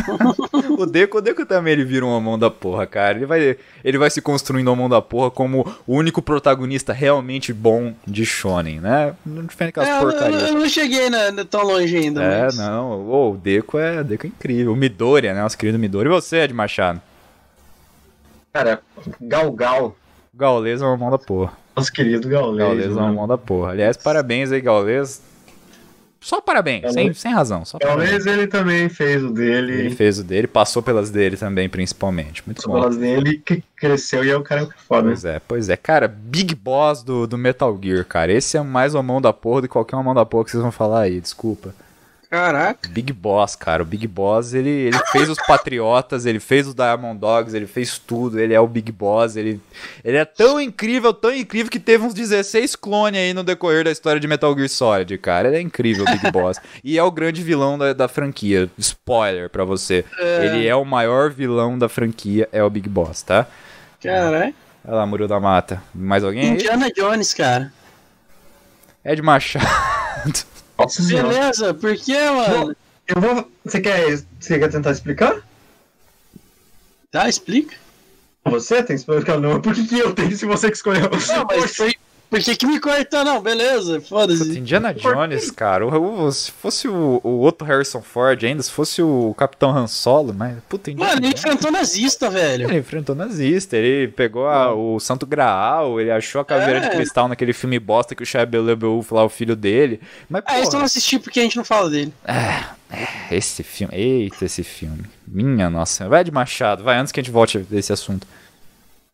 o Deco, o Deco também ele vira uma mão da porra, cara. Ele vai, ele vai se construindo uma mão da porra como o único protagonista realmente bom de Shonen, né? Não diferente aquelas É, eu, eu- porcarias. eu não cheguei na- na- tão longe ainda. É, mas- não. Ô, o Deco é, o Deco é incrível. O Midoriya, né? Nosso querido Midoriya. E você, Ed Machado? Cara, Gal Gaules é uma mão da porra. nosso querido Gaules. Gaules é uma mano. mão da porra. Aliás, parabéns aí, Gaules. Só parabéns, sem, sem razão. Só. Gaules ele também fez o Ele dele, fez o dele, passou pelas dele também, principalmente. Muito as bom. bolas dele, que cresceu e é o cara que foda. Pois é, pois é. Cara, Big Boss do, do Metal Gear, cara. Esse é mais uma mão da porra do que qualquer uma mão da porra que vocês vão falar aí, desculpa. Caraca. Big Boss, cara. O Big Boss, ele, ele fez os Patriotas, ele fez os Diamond Dogs, ele fez tudo. Ele é o Big Boss. Ele, ele é tão incrível, tão incrível que teve uns 16 clones aí no decorrer da história de Metal Gear Solid, cara. Ele é incrível, o Big Boss. E é o grande vilão da, da franquia. Spoiler pra você. É. Ele é o maior vilão da franquia, é o Big Boss, tá? Caraca. Olha lá, Murilo da Mata. Mais alguém? Indiana Jones, cara. Ed Machado. Nossa senhora. Beleza, por que, mano? Eu vou. Você quer, você quer tentar explicar? Tá, explica. Você tem que explicar, não. Por que, que eu tenho se você que escolheu? Não, mas foi. Por que, que me cortou? Não, beleza, foda-se. Indiana Jones, cara, o- o- se fosse o, o outro Harrison Ford ainda, se fosse o Capitão Han Solo, mas puta, Indiana Mano, ele Jones. enfrentou nazista, velho. Ele enfrentou nazista, ele pegou a- o Santo Graal, ele achou a caveira de É. cristal naquele filme bosta que o Shia LaBeouf lá, o filho dele. Mas, Ah, esse eu não assisti porque a gente não fala dele. esse filme, eita esse filme. Minha nossa, vai de Machado, vai antes que a gente volte desse assunto.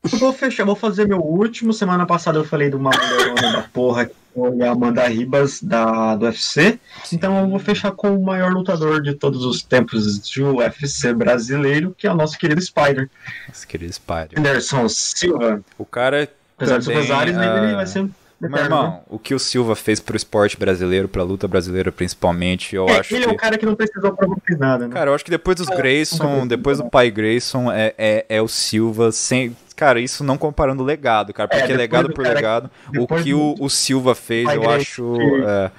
Eu vou fechar, vou fazer meu último. Semana passada eu falei de uma mulherona da porra que foi a Amanda Ribas da, do UFC. Então eu vou fechar com o maior lutador de todos os tempos de UFC brasileiro, que é o nosso querido Spider. Nossa, querido Spider. Anderson Silva. O cara Apesar dos também, pesares, ah, ele vai ser. Meu eterno, né? irmão, o que o Silva fez pro esporte brasileiro, pra luta brasileira principalmente, eu É, acho ele que... é o cara que não precisou provar nada, né? Cara, eu acho que depois dos Grayson, depois do pai Grayson, é, é, é o Silva sem. Cara, isso não comparando legado, cara, porque É, legado do por cara- legado, o que o, o Silva fez, eu acho. que- é,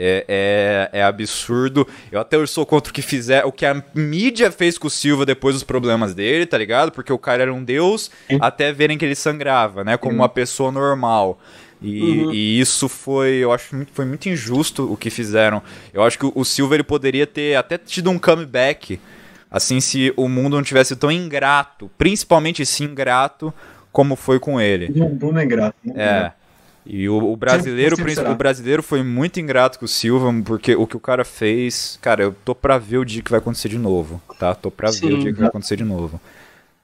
é, é, é absurdo. Eu até sou contra o que fizer, o que a mídia fez com o Silva depois dos problemas dele, tá ligado? Porque o cara era um deus Sim. até verem que ele sangrava, né? Como Sim. uma pessoa normal. E, Uhum. e isso foi, eu acho, muito- foi muito injusto o que fizeram. Eu acho que o, o Silva ele poderia ter até tido um comeback, assim, se o mundo não tivesse tão ingrato, principalmente esse ingrato como foi com ele. Bruno Bruno é grato. Bruno É. E o, o brasileiro, princi- será. o brasileiro foi muito ingrato com o Silva, porque o que o cara fez, cara, eu tô pra ver o dia que vai acontecer de novo, tá? Tô pra ver Sim. o dia que vai acontecer de novo.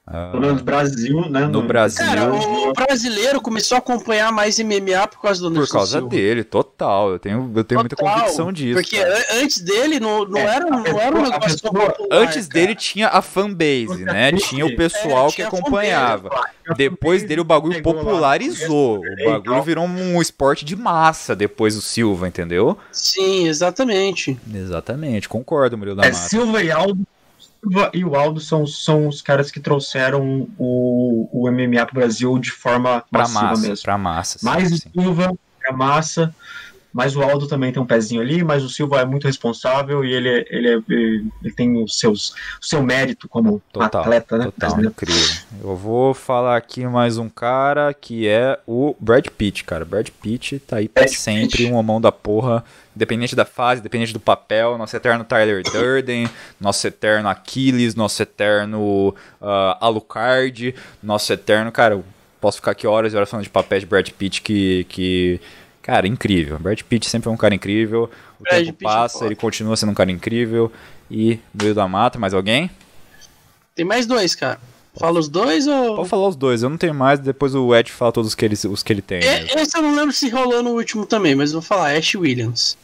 Ah, Pelo menos Brasil, né? No Brasil. Cara, o brasileiro começou a acompanhar mais MMA por causa do por Anderson causa Silva. dele, total. Eu tenho, eu tenho muita Total, convicção disso. Porque cara. an- antes dele não, não, É, era, não era um pessoa- negócio pessoa- popular, Antes cara. dele tinha a fanbase, né? Tinha o que- pessoal é, que tinha a acompanhava. fanbase. Depois dele o bagulho popularizou. O então. bagulho virou um esporte de massa depois do Silva, entendeu? Sim, exatamente. Exatamente, concordo, Murilo da É, Mata. Silva e Aldo. Silva e o Aldo são, são os caras que trouxeram o, o MMA pro Brasil de forma Pra massiva massa, mesmo. pra massa. sim, Mais sim. Silva, a massa, mas o Aldo também tem um pezinho ali, mas o Silva é muito responsável e ele, é- ele, é- ele tem os seus, o seu mérito como Total, atleta, né? Total, brasileiro. incrível. Eu vou falar aqui mais um cara que é o Brad Pitt, cara. Brad Pitt tá aí pra sempre, Pitt. um homão da porra. Independente da fase, independente do papel, nosso eterno Tyler Durden, nosso eterno Aquiles, nosso eterno ah, Alucard, nosso eterno. Cara, eu posso ficar aqui horas e horas falando de papéis de Brad Pitt que. que cara, incrível. Brad Pitt sempre é um cara incrível. O Brad tempo Pitt é passa, foda. ele continua sendo um cara incrível. E meio da mata, mais alguém? Tem mais dois, cara. Fala os dois ou. Pode falar os dois, eu não tenho mais, depois o Ed fala todos os que ele, os que ele tem. E- Esse eu não lembro se rolou no último também, mas eu vou falar, Ash Williams.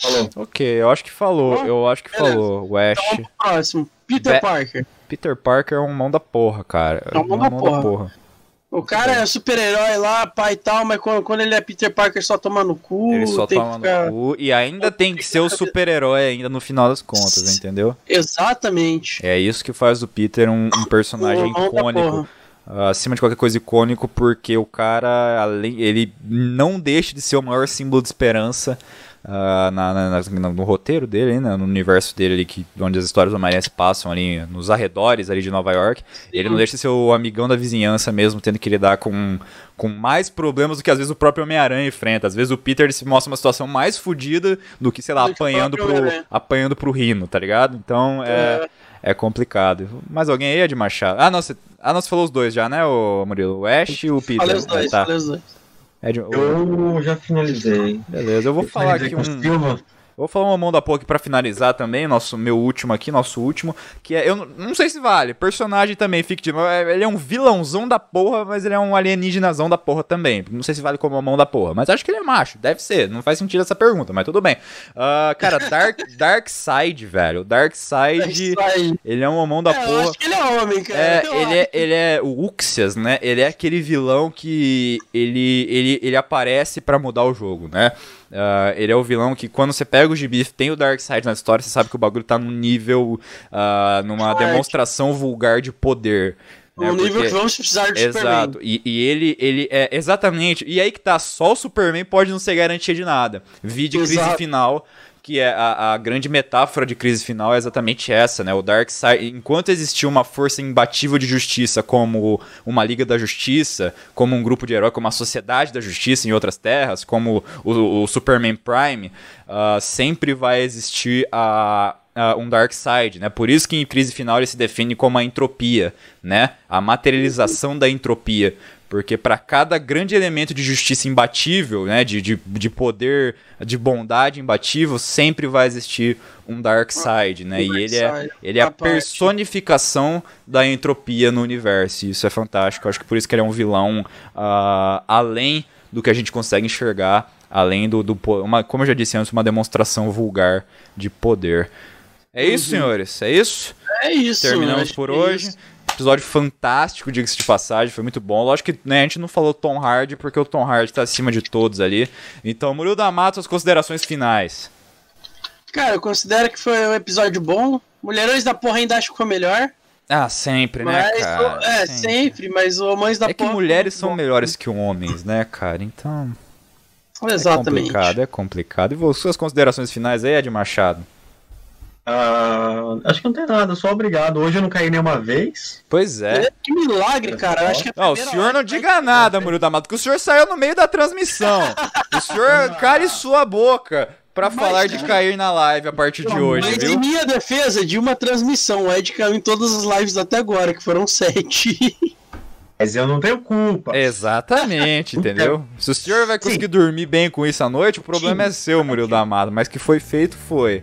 Falou. Ok, eu acho que falou, Bom, eu acho que beleza. falou. O Ash, Então, próximo, Peter Be- Parker. Peter Parker é um mão da porra, cara. É um mão da porra. O cara é super-herói lá, pai e tal, mas quando, quando ele é Peter Parker só toma no cu. Ele só toma ficar... no cu e ainda tem que ser o super-herói ainda no final das contas, entendeu? Exatamente. É isso que faz do Peter um, um personagem O icônico. ah, acima de qualquer coisa icônico, porque o cara, além, ele não deixa de ser o maior símbolo de esperança ah, na- na- no roteiro dele, né, no universo dele, ali, que, onde as histórias do Homem-Aranha se passam ali nos arredores ali de Nova York. Ele não deixa de ser o amigão da vizinhança mesmo, tendo que lidar com, com mais problemas do que às vezes o próprio Homem-Aranha enfrenta. Às vezes o Peter se mostra uma situação mais fodida do que, sei lá, apanhando pro, apanhando pro Rino, tá ligado? Então é, é complicado. Mais alguém aí, Ed Machado? Ah, não, você, ah, você falou os dois já, né, o Murilo? O Ash e o Peter. Falei os dois, tá. falei os dois. Ed, o- Eu já finalizei. beleza, eu vou falar aqui um. o Silva. Vou falar uma mão da porra aqui pra finalizar também, nosso, meu último aqui, nosso último, que é, eu não, sei se vale, personagem também fictivo, é, ele é um vilãozão da porra, mas ele é um alienígenazão da porra também, não sei se vale como uma mão da porra, mas acho que ele é macho, deve ser, não faz sentido essa pergunta, mas tudo bem. Ah, cara, Dark, Darkseid, velho, Darkseid, Isso aí. ele é uma mão da É, eu porra. acho que ele é homem, cara. É, Eu ele é, ele é o Uxias, né? Ele é aquele vilão que ele, ele, ele aparece pra mudar o jogo, né? Ah, ele é o vilão que quando você pega o gibi, tem o Darkseid na história, você sabe que o bagulho tá num nível, ah, numa demonstração vulgar de poder. né? Um nível Porque- que vamos precisar de Superman. Exato. E, e ele, ele é exatamente. E aí que tá, só o Superman pode não ser garantia de nada. Vi de crise Exato. final, que é a, a grande metáfora de crise final é exatamente essa, né? O Darkseid, enquanto existia uma força imbatível de justiça, como uma Liga da Justiça, como um grupo de heróis, como a Sociedade da Justiça em outras terras, como o, o Superman Prime, ah, sempre vai existir a, a- um dark side, né? Por isso que em crise final ele se define como a entropia, né? A materialização da entropia. Porque para cada grande elemento de justiça imbatível, né, de, de, de poder, de bondade imbatível, sempre vai existir um dark side, né? Um e ele é, dark ele é a personificação da entropia no universo. E isso é fantástico. Eu acho que por isso que ele é um vilão ah, além do que a gente consegue enxergar, além do, do uma, como eu já disse antes, uma demonstração vulgar de poder. É isso, Uhum. senhores? É isso? É isso. Terminamos por é hoje. isso. Episódio fantástico, diga-se de passagem, foi muito bom. Lógico que né, a gente não falou Tom Hardy, porque o Tom Hardy tá acima de todos ali. Então, Murilo da Mata, suas considerações finais. Cara, eu considero que foi um episódio bom. Mulherões da porra ainda acho que foi melhor. Ah, sempre, né, Mas, cara? o- é, sempre, mas o Mães da É que Porra- mulheres são melhores que homens, né, cara? Então. É Exatamente. complicado, é complicado. E suas considerações finais aí, Ed Machado? Ah, acho que não tem nada, só obrigado. Hoje eu não caí nenhuma vez. Pois é. É, Que milagre, cara. Eu acho que é Não, o primeira senhor não que diga vai- nada, Murilo da Mata, que o senhor saiu no meio da transmissão. O senhor cale sua boca pra falar de cair na live a partir de hoje, Mas em viu? minha defesa, de uma transmissão, o Ed caiu em todas as lives até agora, que foram sete. Mas eu não tenho culpa. É. Exatamente, entendeu? Se o senhor vai conseguir dormir bem com isso à noite, o problema é seu, Murilo da Mata, mas que foi feito, foi.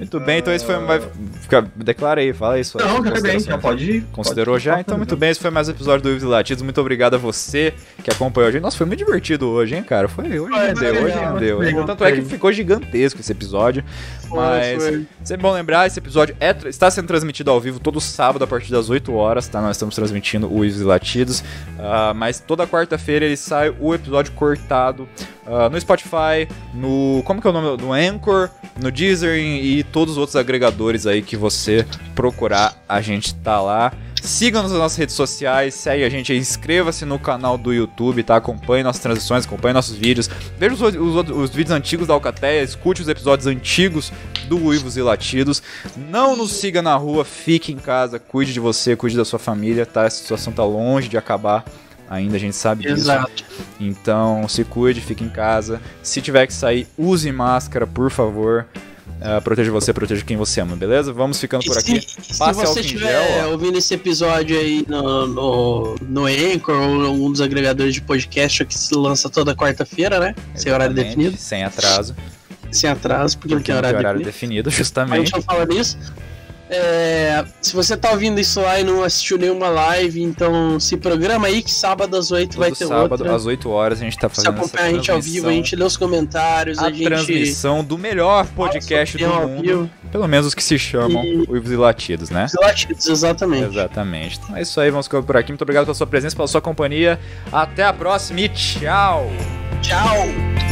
Muito bem, então esse foi. Vai ficar, declara aí, fala isso. Não, tá bem, já pode ir. Considerou pode já? pode Então, muito bem, esse foi mais um episódio do Ives e Latidos. Muito obrigado a você que acompanhou a gente. Nossa, foi muito divertido hoje, hein, cara? Foi, hoje Foi, rendeu, hoje legal, rendeu. Tanto é que ficou gigantesco esse episódio. Mas Foi. sempre bom lembrar, esse episódio é está sendo transmitido ao vivo todo sábado a partir das 8 horas, tá? Nós estamos transmitindo o Ives e Latidos. Ah, mas toda quarta-feira ele sai o episódio cortado ah, no Spotify, no. Como que é o nome? No Anchor, no Deezer e, todos os outros agregadores aí que você procurar, a gente tá lá. Siga-nos nas nossas redes sociais, segue a gente inscreva-se no canal do YouTube, tá? Acompanhe nossas transições, acompanhe nossos vídeos. Veja os, os, os vídeos antigos da Alcateia, escute os episódios antigos do Uivos e Latidos. Não nos siga na rua, fique em casa, cuide de você, cuide da sua família, tá? A situação tá longe de acabar ainda, a gente sabe disso. Exato. Então, se cuide, fique em casa. Se tiver que sair, use máscara, por favor. Ah, proteja você, proteja quem você ama, beleza? Vamos ficando por aqui. se, se Passe você álcool em estiver ó. ouvindo esse episódio aí no, no, no Anchor ou em algum dos agregadores de podcast que se lança toda quarta-feira, né? Sem horário Exatamente, definido. Sem atraso. Sem atraso, porque, não Porque tem não tem horário, horário definido. definido, justamente. gente não fala nisso. É, se você tá ouvindo isso lá e não assistiu nenhuma live, então se programa aí que sábado às 8 vai Todo ter sábado, outra. às 8 horas, a gente tá Se fazendo essa acompanhar a gente ao vivo, a gente lê os comentários, a, a gente transmissão do melhor podcast do mundo. Pelo menos os que se chamam E- Uivos e Latidos, né? Os latidos, exatamente. Exatamente. Então é isso aí, vamos ficando por aqui. Muito obrigado pela sua presença, pela sua companhia. Até a próxima e tchau! Tchau!